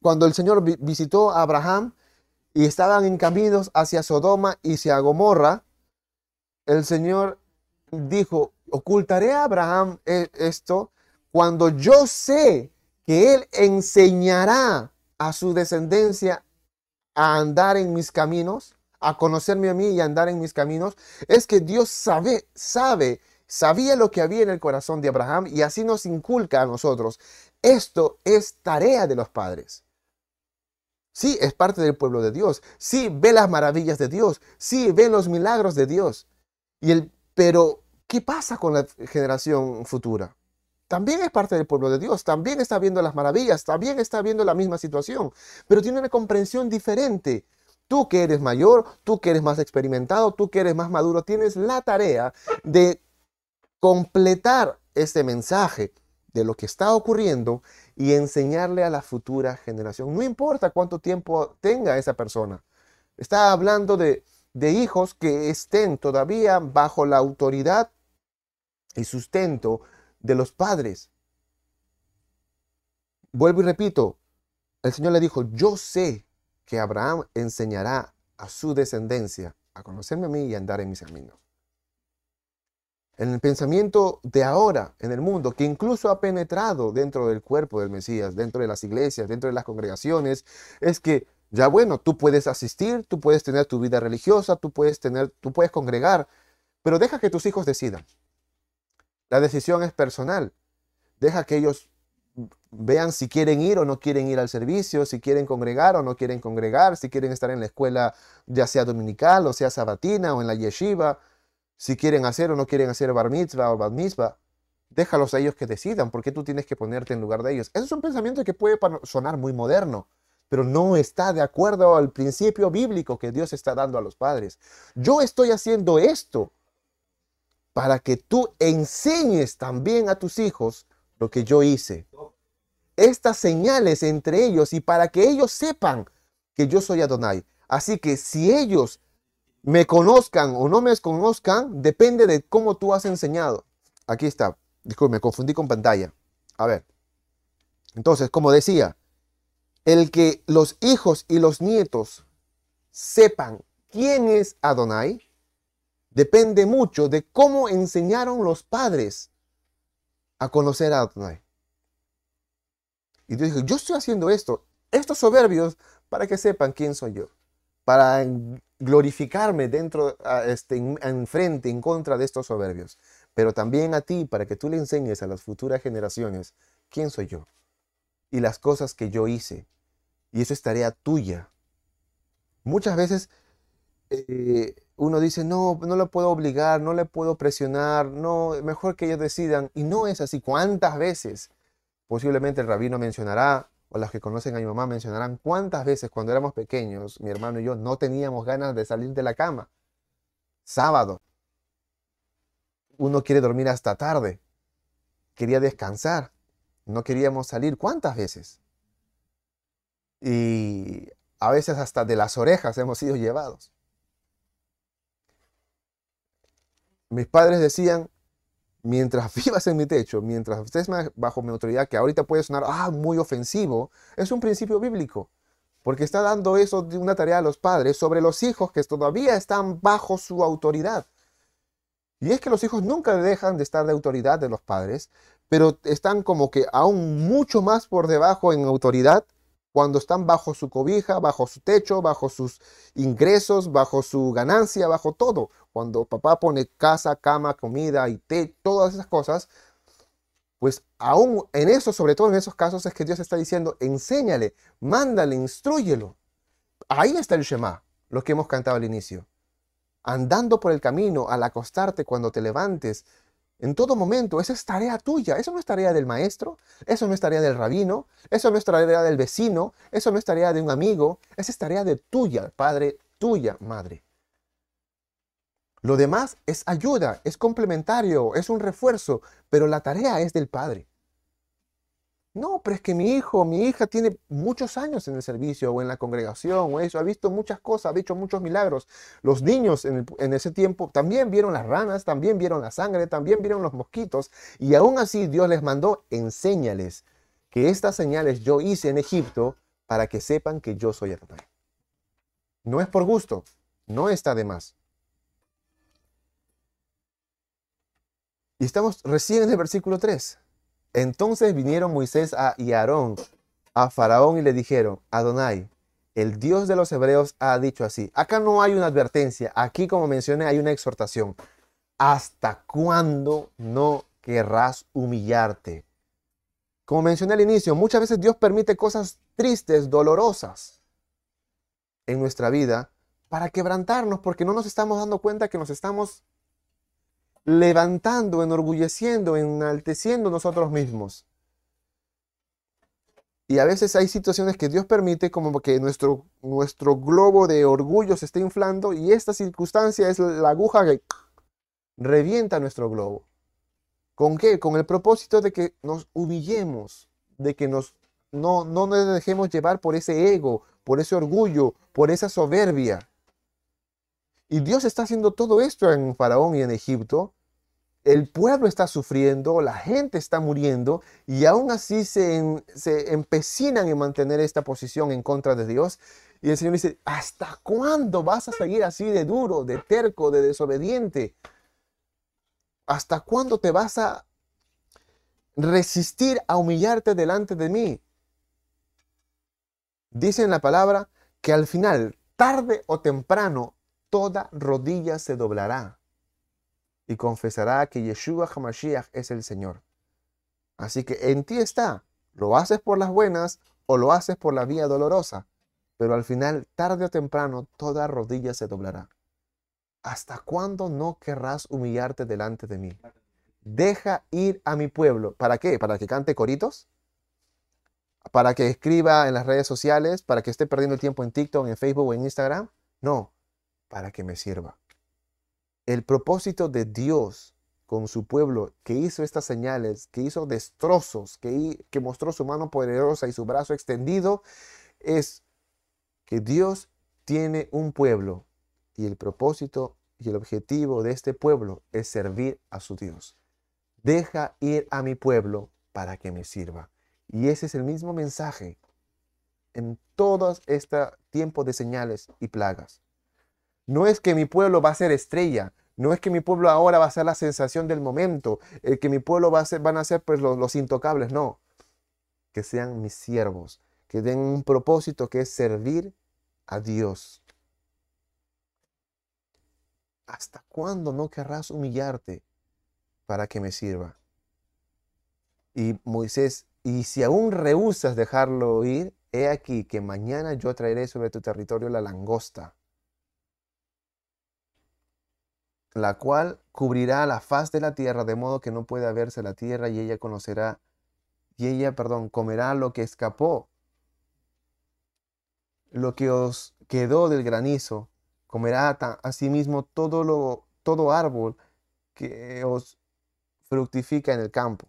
cuando el Señor visitó a Abraham y estaban en caminos hacia Sodoma y hacia Gomorra, el Señor dijo, ocultaré a Abraham e-, esto cuando yo sé que él enseñará a su descendencia a andar en mis caminos, a conocerme a mí y a andar en mis caminos, es que Dios sabe, sabe, sabía lo que había en el corazón de Abraham y así nos inculca a nosotros. Esto es tarea de los padres. Sí, es parte del pueblo de Dios. Sí, ve las maravillas de Dios. Sí, ve los milagros de Dios. Y el, pero, ¿qué pasa con la generación futura? También es parte del pueblo de Dios, también está viendo las maravillas, también está viendo la misma situación, pero tiene una comprensión diferente. Tú que eres mayor, tú que eres más experimentado, tú que eres más maduro, tienes la tarea de completar este mensaje de lo que está ocurriendo y enseñarle a la futura generación. No importa cuánto tiempo tenga esa persona. Está hablando de hijos que estén todavía bajo la autoridad y sustento de los padres. Vuelvo y repito, el Señor le dijo, yo sé que Abraham enseñará a su descendencia a conocerme a mí y a andar en mis caminos. En el pensamiento de ahora en el mundo, que incluso ha penetrado dentro del cuerpo del Mesías, dentro de las iglesias, dentro de las congregaciones, es que ya bueno, tú puedes asistir, tú puedes tener tu vida religiosa, tú puedes tener, tú puedes congregar, pero deja que tus hijos decidan. La decisión es personal. Deja que ellos vean si quieren ir o no quieren ir al servicio, si quieren congregar o no quieren congregar, si quieren estar en la escuela ya sea dominical o sea sabatina o en la yeshiva, si quieren hacer o no quieren hacer bar mitzvah o bar mitzvah. Déjalos a ellos que decidan, porque tú tienes que ponerte en lugar de ellos. Eso es un pensamiento que puede sonar muy moderno, pero no está de acuerdo al principio bíblico que Dios está dando a los padres. Yo estoy haciendo esto para que tú enseñes también a tus hijos lo que yo hice. Estas señales entre ellos y para que ellos sepan que yo soy Adonai. Así que si ellos me conozcan o no me conozcan, depende de cómo tú has enseñado. Aquí está. Disculpe, me confundí con pantalla. A ver. Entonces, como decía, el que los hijos y los nietos sepan quién es Adonai, depende mucho de cómo enseñaron los padres a conocer a Adonai. Y Dios dijo, yo estoy haciendo esto, estos soberbios, para que sepan quién soy yo para glorificarme dentro, este, en, frente, en contra de estos soberbios, pero también a ti para que tú le enseñes a las futuras generaciones quién soy yo y las cosas que yo hice. Y eso es tarea tuya. Muchas veces eh, uno dice, no, no lo puedo obligar, no le puedo presionar, no, mejor que ellos decidan. Y no es así. ¿Cuántas veces? Posiblemente el rabino mencionará o las que conocen a mi mamá mencionarán cuántas veces cuando éramos pequeños, mi hermano y yo no teníamos ganas de salir de la cama. Sábado. Uno quiere dormir hasta tarde. Quería descansar. No queríamos salir. ¿Cuántas veces? Y a veces hasta de las orejas hemos sido llevados. Mis padres decían, mientras [LAUGHS] vivas en mi techo, mientras estés bajo mi autoridad, que ahorita puede sonar ah, muy ofensivo, es un principio bíblico. Porque está dando eso de una tarea a los padres sobre los hijos que todavía están bajo su autoridad. Y es que los hijos nunca dejan de estar de autoridad de los padres, pero están como que aún mucho más por debajo en autoridad cuando están bajo su cobija, bajo su techo, bajo sus ingresos, bajo su ganancia, bajo todo. Cuando papá pone casa, cama, comida y té, todas esas cosas, pues aún en eso, sobre todo en esos casos, es que Dios está diciendo, enséñale, mándale, instruyelo. Ahí está el Shema, lo que hemos cantado al inicio. Andando por el camino, al acostarte, cuando te levantes, en todo momento. Esa es tarea tuya. Eso no es tarea del maestro, eso no es tarea del rabino, eso no es tarea del vecino, eso no es tarea de un amigo, esa es tarea de tuya, padre, tuya, madre. Lo demás es ayuda, es complementario, es un refuerzo, pero la tarea es del padre. No, pero es que mi hijo, mi hija tiene muchos años en el servicio o en la congregación o eso, ha visto muchas cosas, ha hecho muchos milagros. Los niños en, ese tiempo también vieron las ranas, también vieron la sangre, también vieron los mosquitos y aún así Dios les mandó, enséñales que estas señales yo hice en Egipto para que sepan que yo soy Adonai. No es por gusto, no está de más. Y estamos recién en el versículo 3. Entonces vinieron Moisés y Aarón a Faraón y le dijeron, Adonai, el Dios de los hebreos ha dicho así. Acá no hay una advertencia, aquí como mencioné hay una exhortación. ¿Hasta cuándo no querrás humillarte? Como mencioné al inicio, muchas veces Dios permite cosas tristes, dolorosas en nuestra vida para quebrantarnos porque no nos estamos dando cuenta que nos estamos levantando, enorgulleciendo, enalteciendo nosotros mismos. Y a veces hay situaciones que Dios permite como que nuestro, nuestro globo de orgullo se esté inflando y esta circunstancia es la aguja que revienta nuestro globo. ¿Con qué? Con el propósito de que nos humillemos, de que nos, no, no nos dejemos llevar por ese ego, por ese orgullo, por esa soberbia. Y Dios está haciendo todo esto en Faraón y en Egipto. El pueblo está sufriendo, la gente está muriendo y aún así se, empecinan en mantener esta posición en contra de Dios. Y el Señor dice, ¿hasta cuándo vas a seguir así de duro, de terco, de desobediente? ¿Hasta cuándo te vas a resistir a humillarte delante de mí? Dice en la palabra que al final, tarde o temprano, toda rodilla se doblará y confesará que Yeshua HaMashiach es el Señor. Así que en ti está, lo haces por las buenas o lo haces por la vía dolorosa, pero al final, tarde o temprano, toda rodilla se doblará. ¿Hasta cuándo no querrás humillarte delante de mí? Deja ir a mi pueblo. ¿Para qué? ¿Para que cante coritos? para que escriba en las redes sociales, para que esté perdiendo el tiempo en TikTok, en Facebook o en Instagram. No, para que me sirva. El propósito de Dios con su pueblo, que hizo estas señales, que hizo destrozos, que, que mostró su mano poderosa y su brazo extendido, es que Dios tiene un pueblo y el propósito y el objetivo de este pueblo es servir a su Dios. Deja ir a mi pueblo para que me sirva. Y ese es el mismo mensaje en todo este tiempo de señales y plagas. No es que mi pueblo va a ser estrella, no es que mi pueblo ahora va a ser la sensación del momento, el que mi pueblo va a ser, van a ser pues, los, los intocables, no. Que sean mis siervos, que den un propósito que es servir a Dios. ¿Hasta cuándo no querrás humillarte para que me sirva? Y Moisés, y si aún rehusas dejarlo ir, he aquí que mañana yo traeré sobre tu territorio la langosta, la cual cubrirá la faz de la tierra, de modo que no pueda verse la tierra, y ella conocerá, y ella, perdón, comerá lo que escapó, lo que os quedó del granizo, comerá asimismo todo, lo, todo árbol que os fructifica en el campo.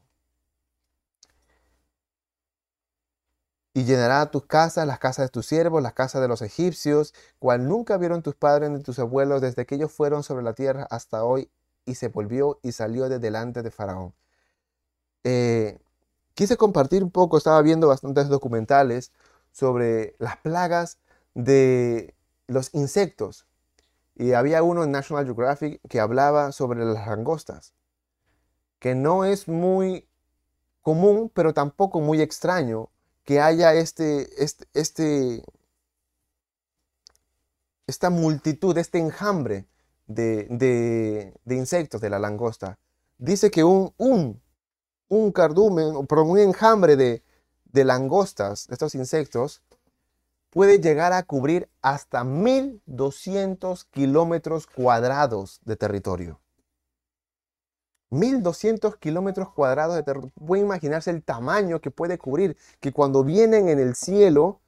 Y llenará tus casas, las casas de tus siervos, las casas de los egipcios, cual nunca vieron tus padres ni tus abuelos desde que ellos fueron sobre la tierra hasta hoy, y se volvió y salió de delante de Faraón. Eh, quise compartir un poco, estaba viendo bastantes documentales sobre las plagas de los insectos. Y había uno en National Geographic que hablaba sobre las langostas, que no es muy común, pero tampoco muy extraño que haya este, este, este, esta multitud, este enjambre de, insectos de la langosta. Dice que un, un, un cardumen, o un enjambre de, de langostas, de estos insectos, puede llegar a cubrir hasta 1200 kilómetros cuadrados de territorio. 1200 kilómetros cuadrados de territorio. Pueden imaginarse el tamaño que puede cubrir, que cuando vienen en el cielo,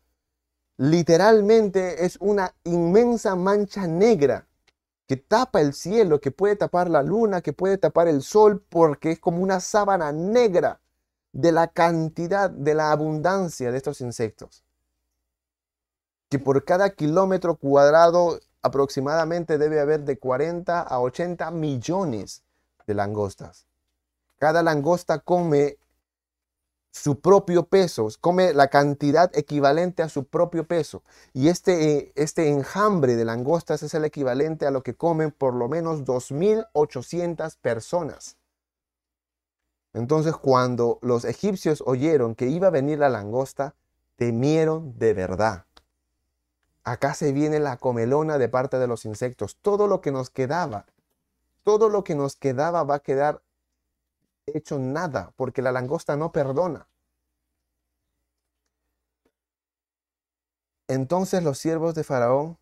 literalmente es una inmensa mancha negra que tapa el cielo, que puede tapar la luna, que puede tapar el sol, porque es como una sábana negra de la cantidad, de la abundancia de estos insectos. Que por cada kilómetro cuadrado aproximadamente debe haber de 40 a 80 millones de langostas. Cada langosta come su propio peso, come la cantidad equivalente a su propio peso. Y este, este enjambre de langostas es el equivalente a lo que comen por lo menos 2.800 personas. Entonces cuando los egipcios oyeron que iba a venir la langosta, temieron de verdad. Acá se viene la comelona de parte de los insectos. Todo lo que nos quedaba todo lo que nos quedaba va a quedar hecho nada, porque la langosta no perdona. Entonces los siervos de Faraón,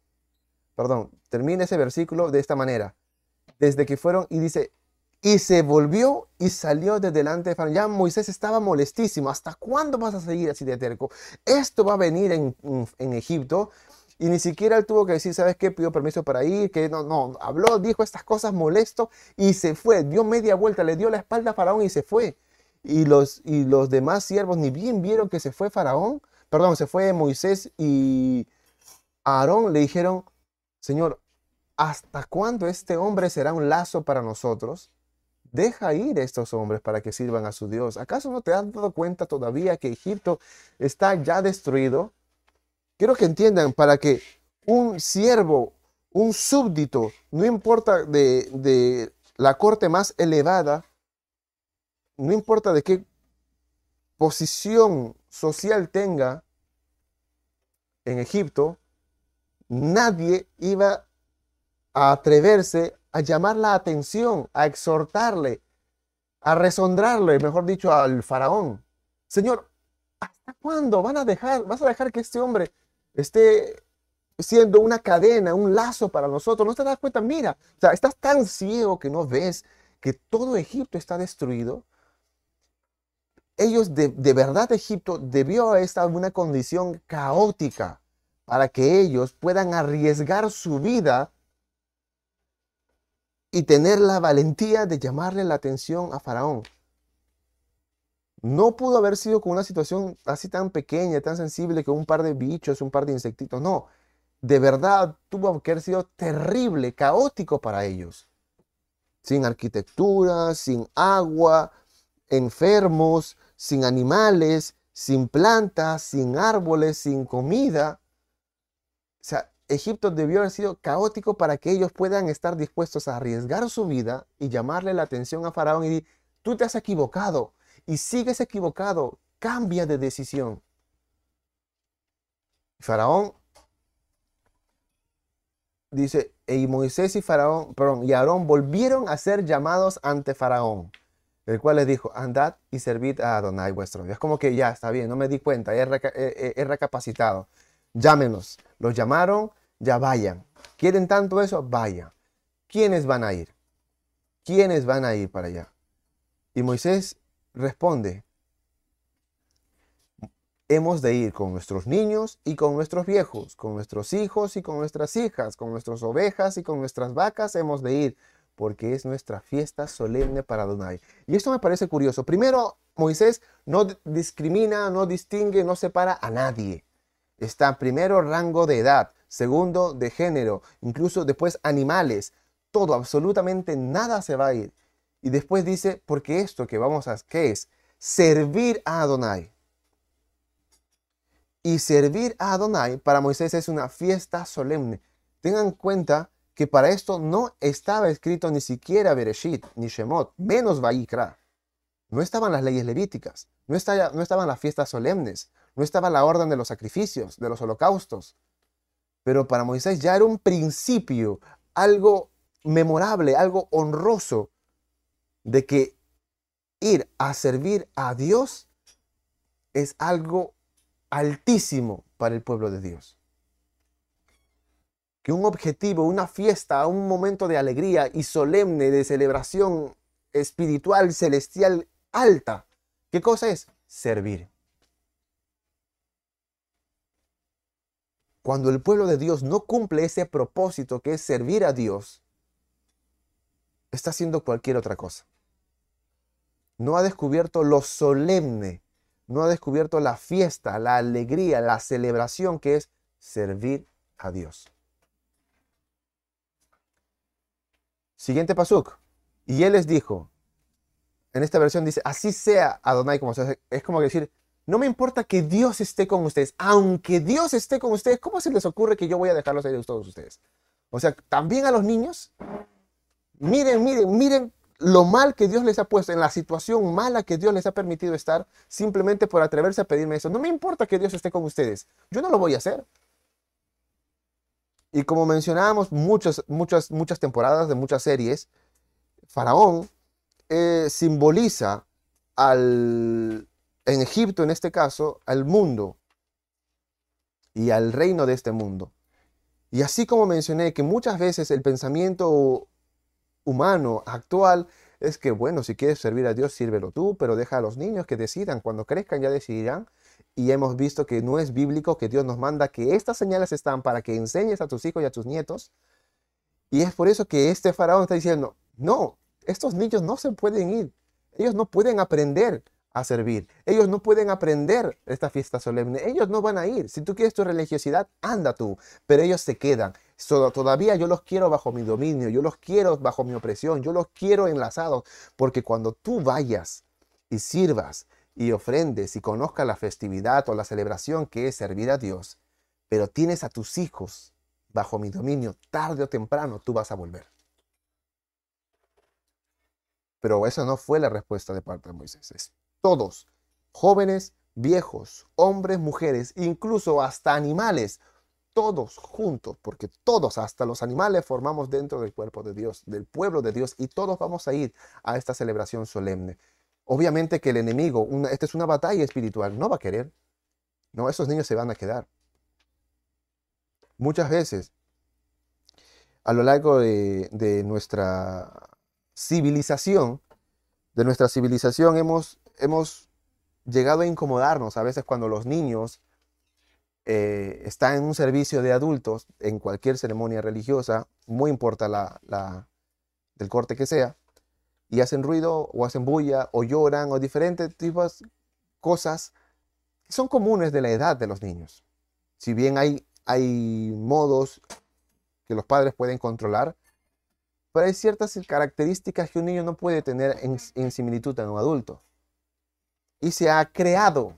perdón, termina ese versículo de esta manera. Desde que fueron, y dice, y se volvió y salió de delante de Faraón. Ya Moisés estaba molestísimo. ¿Hasta cuándo vas a seguir así de terco? Esto va a venir en, en Egipto y ni siquiera él tuvo que decir, ¿sabes qué? Pido permiso para ir, que no, no, habló, dijo estas cosas molesto y se fue, dio media vuelta, le dio la espalda a Faraón y se fue. Y los, y los demás siervos ni bien vieron que se fue Faraón, perdón, se fue Moisés y Aarón, le dijeron, Señor, ¿hasta cuándo este hombre será un lazo para nosotros? Deja ir a estos hombres para que sirvan a su Dios. ¿Acaso no te has dado cuenta todavía que Egipto está ya destruido? Quiero que entiendan, para que un siervo, un súbdito, no importa de, la corte más elevada, no importa de qué posición social tenga en Egipto, nadie iba a atreverse a llamar la atención, a exhortarle, a resondrarle, mejor dicho, al faraón. Señor, ¿hasta cuándo van a dejar, vas a dejar que este hombre esté siendo una cadena, un lazo para nosotros. No te das cuenta, mira, o sea, estás tan ciego que no ves que todo Egipto está destruido. ellos de, de verdad Egipto debió estar en una condición caótica para que ellos puedan arriesgar su vida y tener la valentía de llamarle la atención a Faraón. No pudo haber sido con una situación así tan pequeña, tan sensible, que un par de bichos, un par de insectitos. No, de verdad tuvo que haber sido terrible, caótico para ellos. Sin arquitectura, sin agua, enfermos, sin animales, sin plantas, sin árboles, sin comida. O sea, Egipto debió haber sido caótico para que ellos puedan estar dispuestos a arriesgar su vida y llamarle la atención a Faraón y decir, tú te has equivocado y sigues equivocado, cambia de decisión. Faraón dice, y Moisés y Faraón, perdón, y Aarón volvieron a ser llamados ante Faraón, el cual les dijo, andad y servid a Adonai vuestro Dios. Es como que ya está bien, no me di cuenta, he, he recapacitado. Llámenos. Los llamaron, ya vayan. ¿Quieren tanto eso? Vayan. ¿Quiénes van a ir? ¿Quiénes van a ir para allá? Y Moisés responde, hemos de ir con nuestros niños y con nuestros viejos, con nuestros hijos y con nuestras hijas, con nuestras ovejas y con nuestras vacas hemos de ir, porque es nuestra fiesta solemne para Adonai. Y esto me parece curioso. Primero, Moisés no discrimina, no distingue, no separa a nadie. Está primero rango de edad, segundo de género, incluso después animales. Todo, absolutamente nada se va a ir. Y después dice, porque esto que vamos a, ¿qué es? Servir a Adonai. Y servir a Adonai para Moisés es una fiesta solemne. Tengan en cuenta que para esto no estaba escrito ni siquiera Bereshit ni Shemot, menos Vaikra. No estaban las leyes levíticas, no, no estaban las fiestas solemnes, no estaba la orden de los sacrificios, de los holocaustos. Pero para Moisés ya era un principio, algo memorable, algo honroso, de que ir a servir a Dios es algo altísimo para el pueblo de Dios. Que un objetivo, una fiesta, un momento de alegría y solemne, de celebración espiritual, celestial, alta. ¿Qué cosa es? Servir. Cuando el pueblo de Dios no cumple ese propósito que es servir a Dios, está haciendo cualquier otra cosa no ha descubierto lo solemne, no ha descubierto la fiesta, la alegría, la celebración que es servir a Dios. Siguiente pasuk. Y él les dijo, en esta versión dice, así sea Adonai como se Es como decir, no me importa que Dios esté con ustedes, aunque Dios esté con ustedes, ¿cómo se les ocurre que yo voy a dejarlos ahí de todos ustedes? O sea, también a los niños, miren, miren, miren lo mal que Dios les ha puesto, en la situación mala que Dios les ha permitido estar, simplemente por atreverse a pedirme eso. No me importa que Dios esté con ustedes, yo no lo voy a hacer. Y como mencionábamos muchas, muchas, muchas temporadas de muchas series, Faraón eh, simboliza al, en Egipto en este caso, al mundo y al reino de este mundo. Y así como mencioné que muchas veces el pensamiento humano actual es que, bueno, si quieres servir a Dios, sírvelo tú, pero deja a los niños que decidan. Cuando crezcan ya decidirán. Y hemos visto que no es bíblico que Dios nos manda que estas señales están para que enseñes a tus hijos y a tus nietos. Y es por eso que este faraón está diciendo, no, estos niños no se pueden ir. Ellos no pueden aprender a servir. Ellos no pueden aprender esta fiesta solemne. Ellos no van a ir. Si tú quieres tu religiosidad, anda tú. Pero ellos se quedan. todavía yo los quiero bajo mi dominio. Yo los quiero bajo mi opresión. Yo los quiero enlazados. Porque cuando tú vayas y sirvas y ofrendes y conozcas la festividad o la celebración que es servir a Dios, pero tienes a tus hijos bajo mi dominio, tarde o temprano tú vas a volver. Pero esa no fue la respuesta de parte de Moisés todos, jóvenes, viejos, hombres, mujeres, incluso hasta animales, todos juntos, porque todos, hasta los animales, formamos dentro del cuerpo de Dios, del pueblo de Dios, y todos vamos a ir a esta celebración solemne. Obviamente que el enemigo, esta es una batalla espiritual, no va a querer. No, esos niños se van a quedar. Muchas veces, a lo largo de, nuestra civilización, de nuestra civilización hemos hemos llegado a incomodarnos a veces cuando los niños eh, están en un servicio de adultos, en cualquier ceremonia religiosa, muy importa la, la, del corte que sea, y hacen ruido o hacen bulla o lloran o diferentes tipos cosas que son comunes de la edad de los niños. Si bien hay, hay modos que los padres pueden controlar, pero hay ciertas características que un niño no puede tener en, en similitud a un adulto. Y se ha creado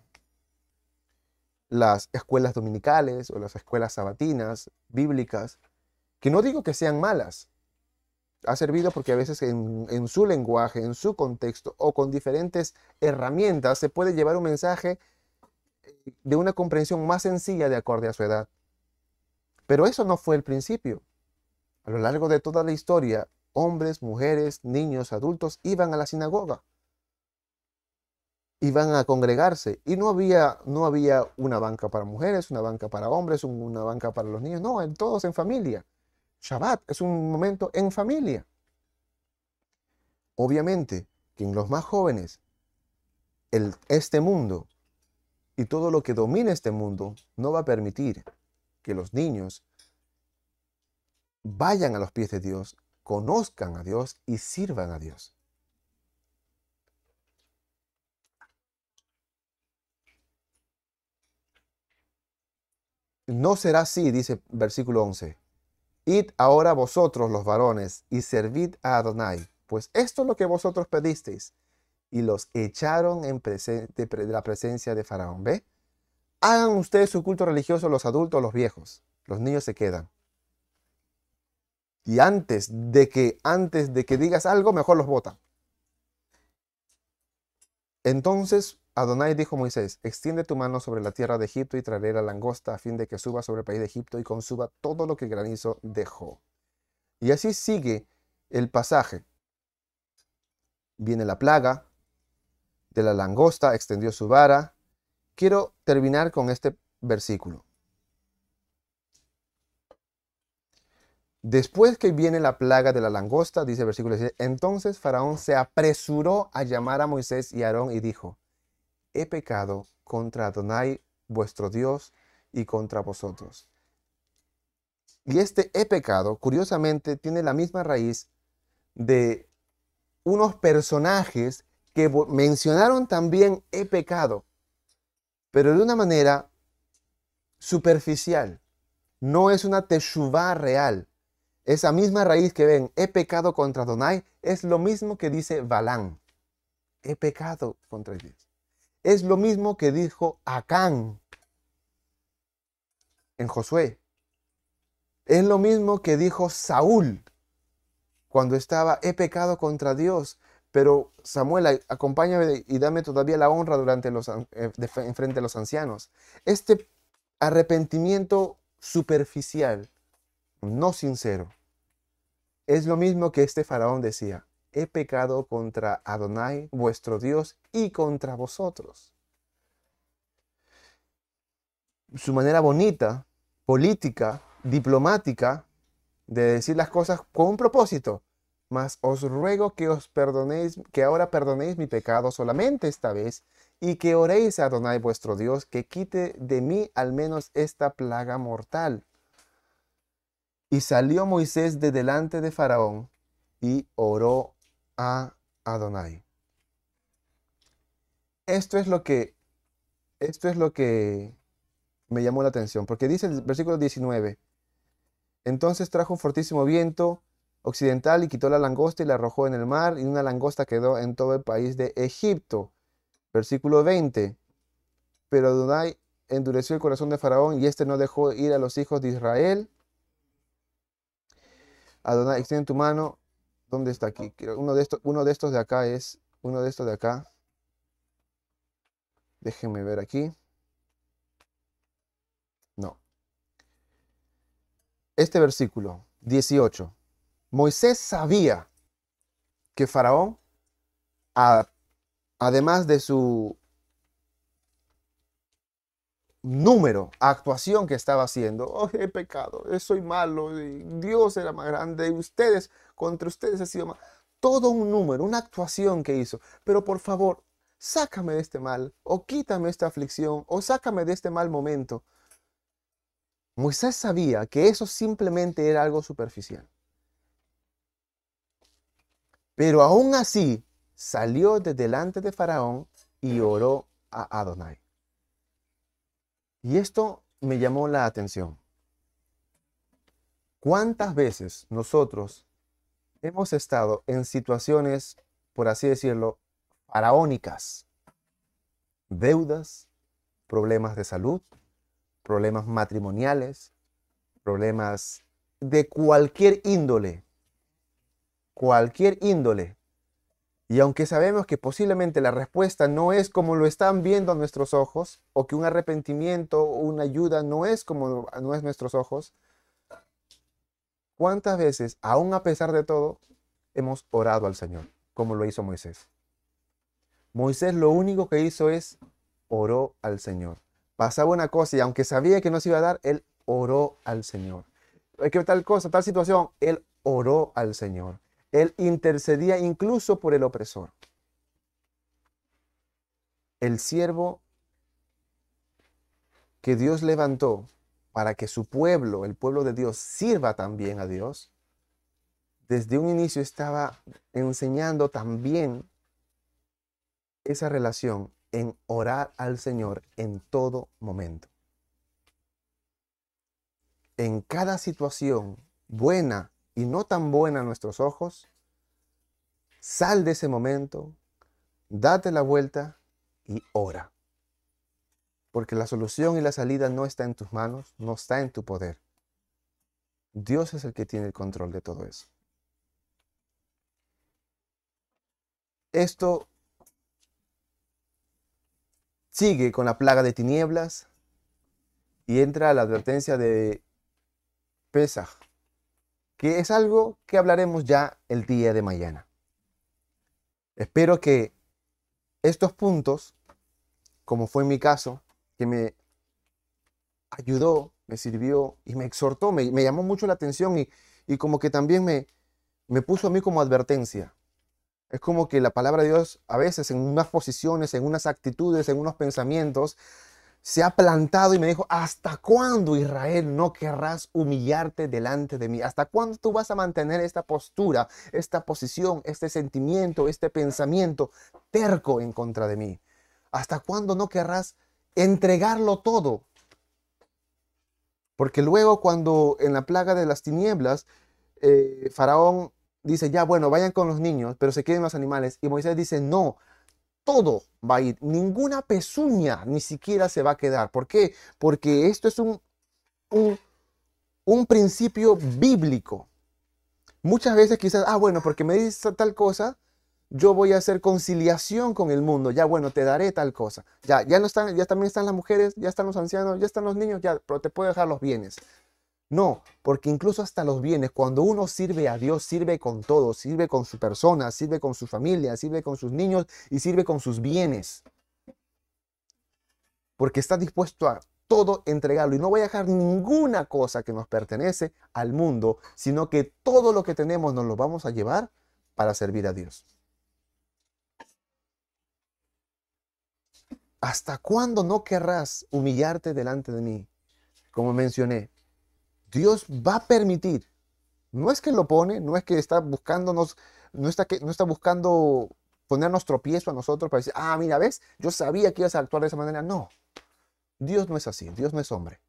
las escuelas dominicales o las escuelas sabatinas, bíblicas, que no digo que sean malas, ha servido porque a veces en, su lenguaje, en su contexto o con diferentes herramientas se puede llevar un mensaje eh, de una comprensión más sencilla de acorde a su edad. Pero eso no fue el principio. A lo largo de toda la historia, hombres, mujeres, niños, adultos iban a la sinagoga. Iban a congregarse y no había, no había una banca para mujeres, una banca para hombres, una banca para los niños, no, todos en familia. Shabbat es un momento en familia. Obviamente que en los más jóvenes, el, este mundo y todo lo que domina este mundo no va a permitir que los niños vayan a los pies de Dios, conozcan a Dios y sirvan a Dios. No será así, dice versículo 11. Id ahora vosotros los varones y servid a Adonai, pues esto es lo que vosotros pedisteis. Y los echaron en de la presencia de Faraón. ¿Ve? Hagan ustedes su culto religioso los adultos, los viejos. Los niños se quedan. Y antes de que, antes de que digas algo, mejor los votan. Entonces Adonai dijo a Moisés, extiende tu mano sobre la tierra de Egipto y traeré la langosta a fin de que suba sobre el país de Egipto y consuba todo lo que granizo dejó. Y así sigue el pasaje. Viene la plaga de la langosta, extendió su vara. Quiero terminar con este versículo. Después que viene la plaga de la langosta, dice el versículo 6, entonces Faraón se apresuró a llamar a Moisés y Aarón y dijo, he pecado contra Adonai vuestro Dios y contra vosotros. Y este he pecado, curiosamente, tiene la misma raíz de unos personajes que mencionaron también he pecado, pero de una manera superficial. No es una teshuvah real. Esa misma raíz que ven, he pecado contra Adonai, es lo mismo que dice Balán. He pecado contra Dios es lo mismo que dijo Acán en Josué. Es lo mismo que dijo Saúl cuando estaba, he pecado contra Dios, pero Samuel, acompáñame y dame todavía la honra durante los, eh, en frente de los ancianos. Este arrepentimiento superficial, no sincero, es lo mismo que este faraón decía he pecado contra Adonai, vuestro Dios, y contra vosotros. Su manera bonita, política, diplomática, de decir las cosas con un propósito. Mas os ruego que os perdonéis, que ahora perdonéis mi pecado solamente esta vez, y que oréis a Adonai vuestro Dios, que quite de mí al menos esta plaga mortal. Y salió Moisés de delante de Faraón y oró a Adonai. Esto es lo que esto es lo que me llamó la atención, porque dice el versículo 19, entonces trajo un fortísimo viento occidental y quitó la langosta y la arrojó en el mar, y una langosta quedó en todo el país de Egipto. Versículo 20, pero Adonai endureció el corazón de Faraón y éste no dejó ir a los hijos de Israel. Adonai, extiende tu mano ¿Dónde está aquí? Uno de, estos, uno de estos de acá es, uno de estos de acá. Déjenme ver aquí. No. Este versículo 18. Moisés sabía que Faraón, además de su número, actuación que estaba haciendo. Oh, he pecado, soy malo, Dios era más grande, ustedes, contra ustedes ha sido más. Todo un número, una actuación que hizo. Pero por favor, sácame de este mal, o quítame esta aflicción, o sácame de este mal momento. Moisés sabía que eso simplemente era algo superficial. Pero aún así salió de delante de Faraón y oró a Adonai. Y esto me llamó la atención. ¿Cuántas veces nosotros hemos estado en situaciones, por así decirlo, faraónicas? Deudas, problemas de salud, problemas matrimoniales, problemas de cualquier índole. Cualquier índole. Y aunque sabemos que posiblemente la respuesta no es como lo están viendo nuestros ojos, o que un arrepentimiento o una ayuda no es como no es nuestros ojos, ¿cuántas veces, aún a pesar de todo, hemos orado al Señor, como lo hizo Moisés? Moisés lo único que hizo es oró al Señor. Pasaba una cosa y aunque sabía que no se iba a dar, él oró al Señor. ¿Qué tal cosa, tal situación? Él oró al Señor. Él intercedía incluso por el opresor. El siervo que Dios levantó para que su pueblo, el pueblo de Dios, sirva también a Dios, desde un inicio estaba enseñando también esa relación en orar al Señor en todo momento. En cada situación, buena y no tan buena a nuestros ojos, sal de ese momento, date la vuelta y ora. Porque la solución y la salida no está en tus manos, no está en tu poder. Dios es el que tiene el control de todo eso. Esto sigue con la plaga de tinieblas y entra la advertencia de Pesaj, que es algo que hablaremos ya el día de mañana. Espero que estos puntos, como fue en mi caso, que me ayudó, me sirvió y me exhortó, me, llamó mucho la atención y, y como que también me, me puso a mí como advertencia. Es como que la palabra de Dios a veces en unas posiciones, en unas actitudes, en unos pensamientos, se ha plantado y me dijo, ¿hasta cuándo Israel no querrás humillarte delante de mí? ¿Hasta cuándo tú vas a mantener esta postura, esta posición, este sentimiento, este pensamiento terco en contra de mí? ¿Hasta cuándo no querrás entregarlo todo? Porque luego cuando en la plaga de las tinieblas, eh, Faraón dice, ya bueno, vayan con los niños, pero se queden los animales. Y Moisés dice, no, todo va a ir, ninguna pezuña ni siquiera se va a quedar. ¿Por qué? Porque esto es un, un, principio bíblico. Muchas veces quizás, ah, bueno, porque me dice tal cosa, yo voy a hacer conciliación con el mundo. Ya, bueno, te daré tal cosa. Ya, ya no están, ya también están las mujeres, ya están los ancianos, ya están los niños, ya, pero te puedo dejar los bienes. No, porque incluso hasta los bienes, cuando uno sirve a Dios, sirve con todo, sirve con su persona, sirve con su familia, sirve con sus niños y sirve con sus bienes. Porque está dispuesto a todo entregarlo y no voy a dejar ninguna cosa que nos pertenece al mundo, sino que todo lo que tenemos nos lo vamos a llevar para servir a Dios. ¿Hasta cuándo no querrás humillarte delante de mí? Como mencioné, Dios va a permitir. No es que lo pone, no es que está buscándonos, no está, que, no está buscando ponernos tropiezo a nosotros para decir, ah, mira, ves, yo sabía que ibas a actuar de esa manera. No, Dios no es así, Dios no es hombre.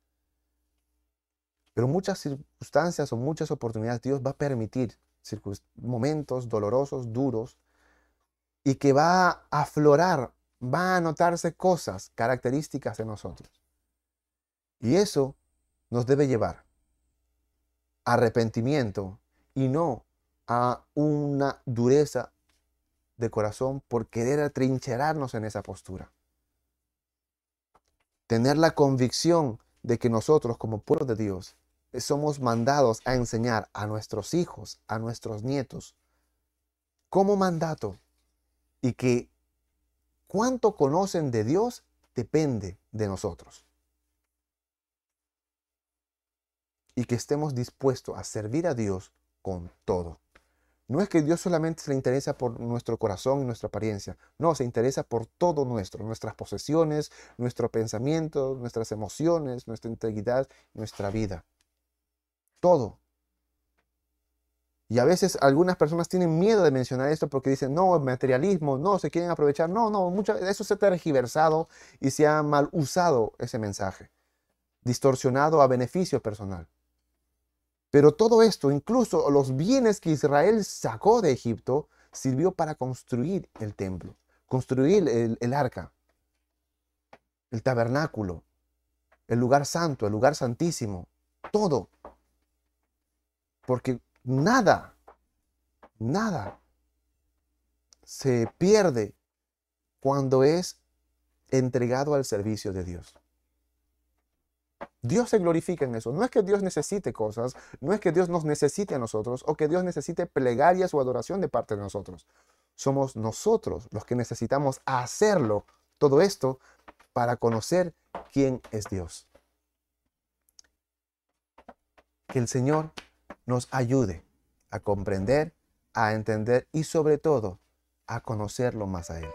Pero muchas circunstancias o muchas oportunidades Dios va a permitir momentos dolorosos, duros, y que va a aflorar, va a notarse cosas, características de nosotros. Y eso nos debe llevar arrepentimiento y no a una dureza de corazón por querer atrincherarnos en esa postura. Tener la convicción de que nosotros como pueblo de Dios somos mandados a enseñar a nuestros hijos, a nuestros nietos, como mandato y que cuánto conocen de Dios depende de nosotros. Y que estemos dispuestos a servir a Dios con todo. No es que Dios solamente se le interesa por nuestro corazón y nuestra apariencia. No, se interesa por todo nuestro, nuestras posesiones, nuestro pensamiento, nuestras emociones, nuestra integridad, nuestra vida. Todo. Y a veces algunas personas tienen miedo de mencionar esto porque dicen, no, el materialismo, no, se quieren aprovechar. No, no, mucho, eso se ha tergiversado y se ha mal usado ese mensaje, distorsionado a beneficio personal. Pero todo esto, incluso los bienes que Israel sacó de Egipto, sirvió para construir el templo, construir el, arca, el tabernáculo, el lugar santo, el lugar santísimo, todo. Porque nada, nada se pierde cuando es entregado al servicio de Dios. Dios se glorifica en eso. No es que Dios necesite cosas, no es que Dios nos necesite a nosotros o que Dios necesite plegarias o adoración de parte de nosotros. Somos nosotros los que necesitamos hacerlo, todo esto, para conocer quién es Dios. Que el Señor nos ayude a comprender, a entender y sobre todo a conocerlo más a Él.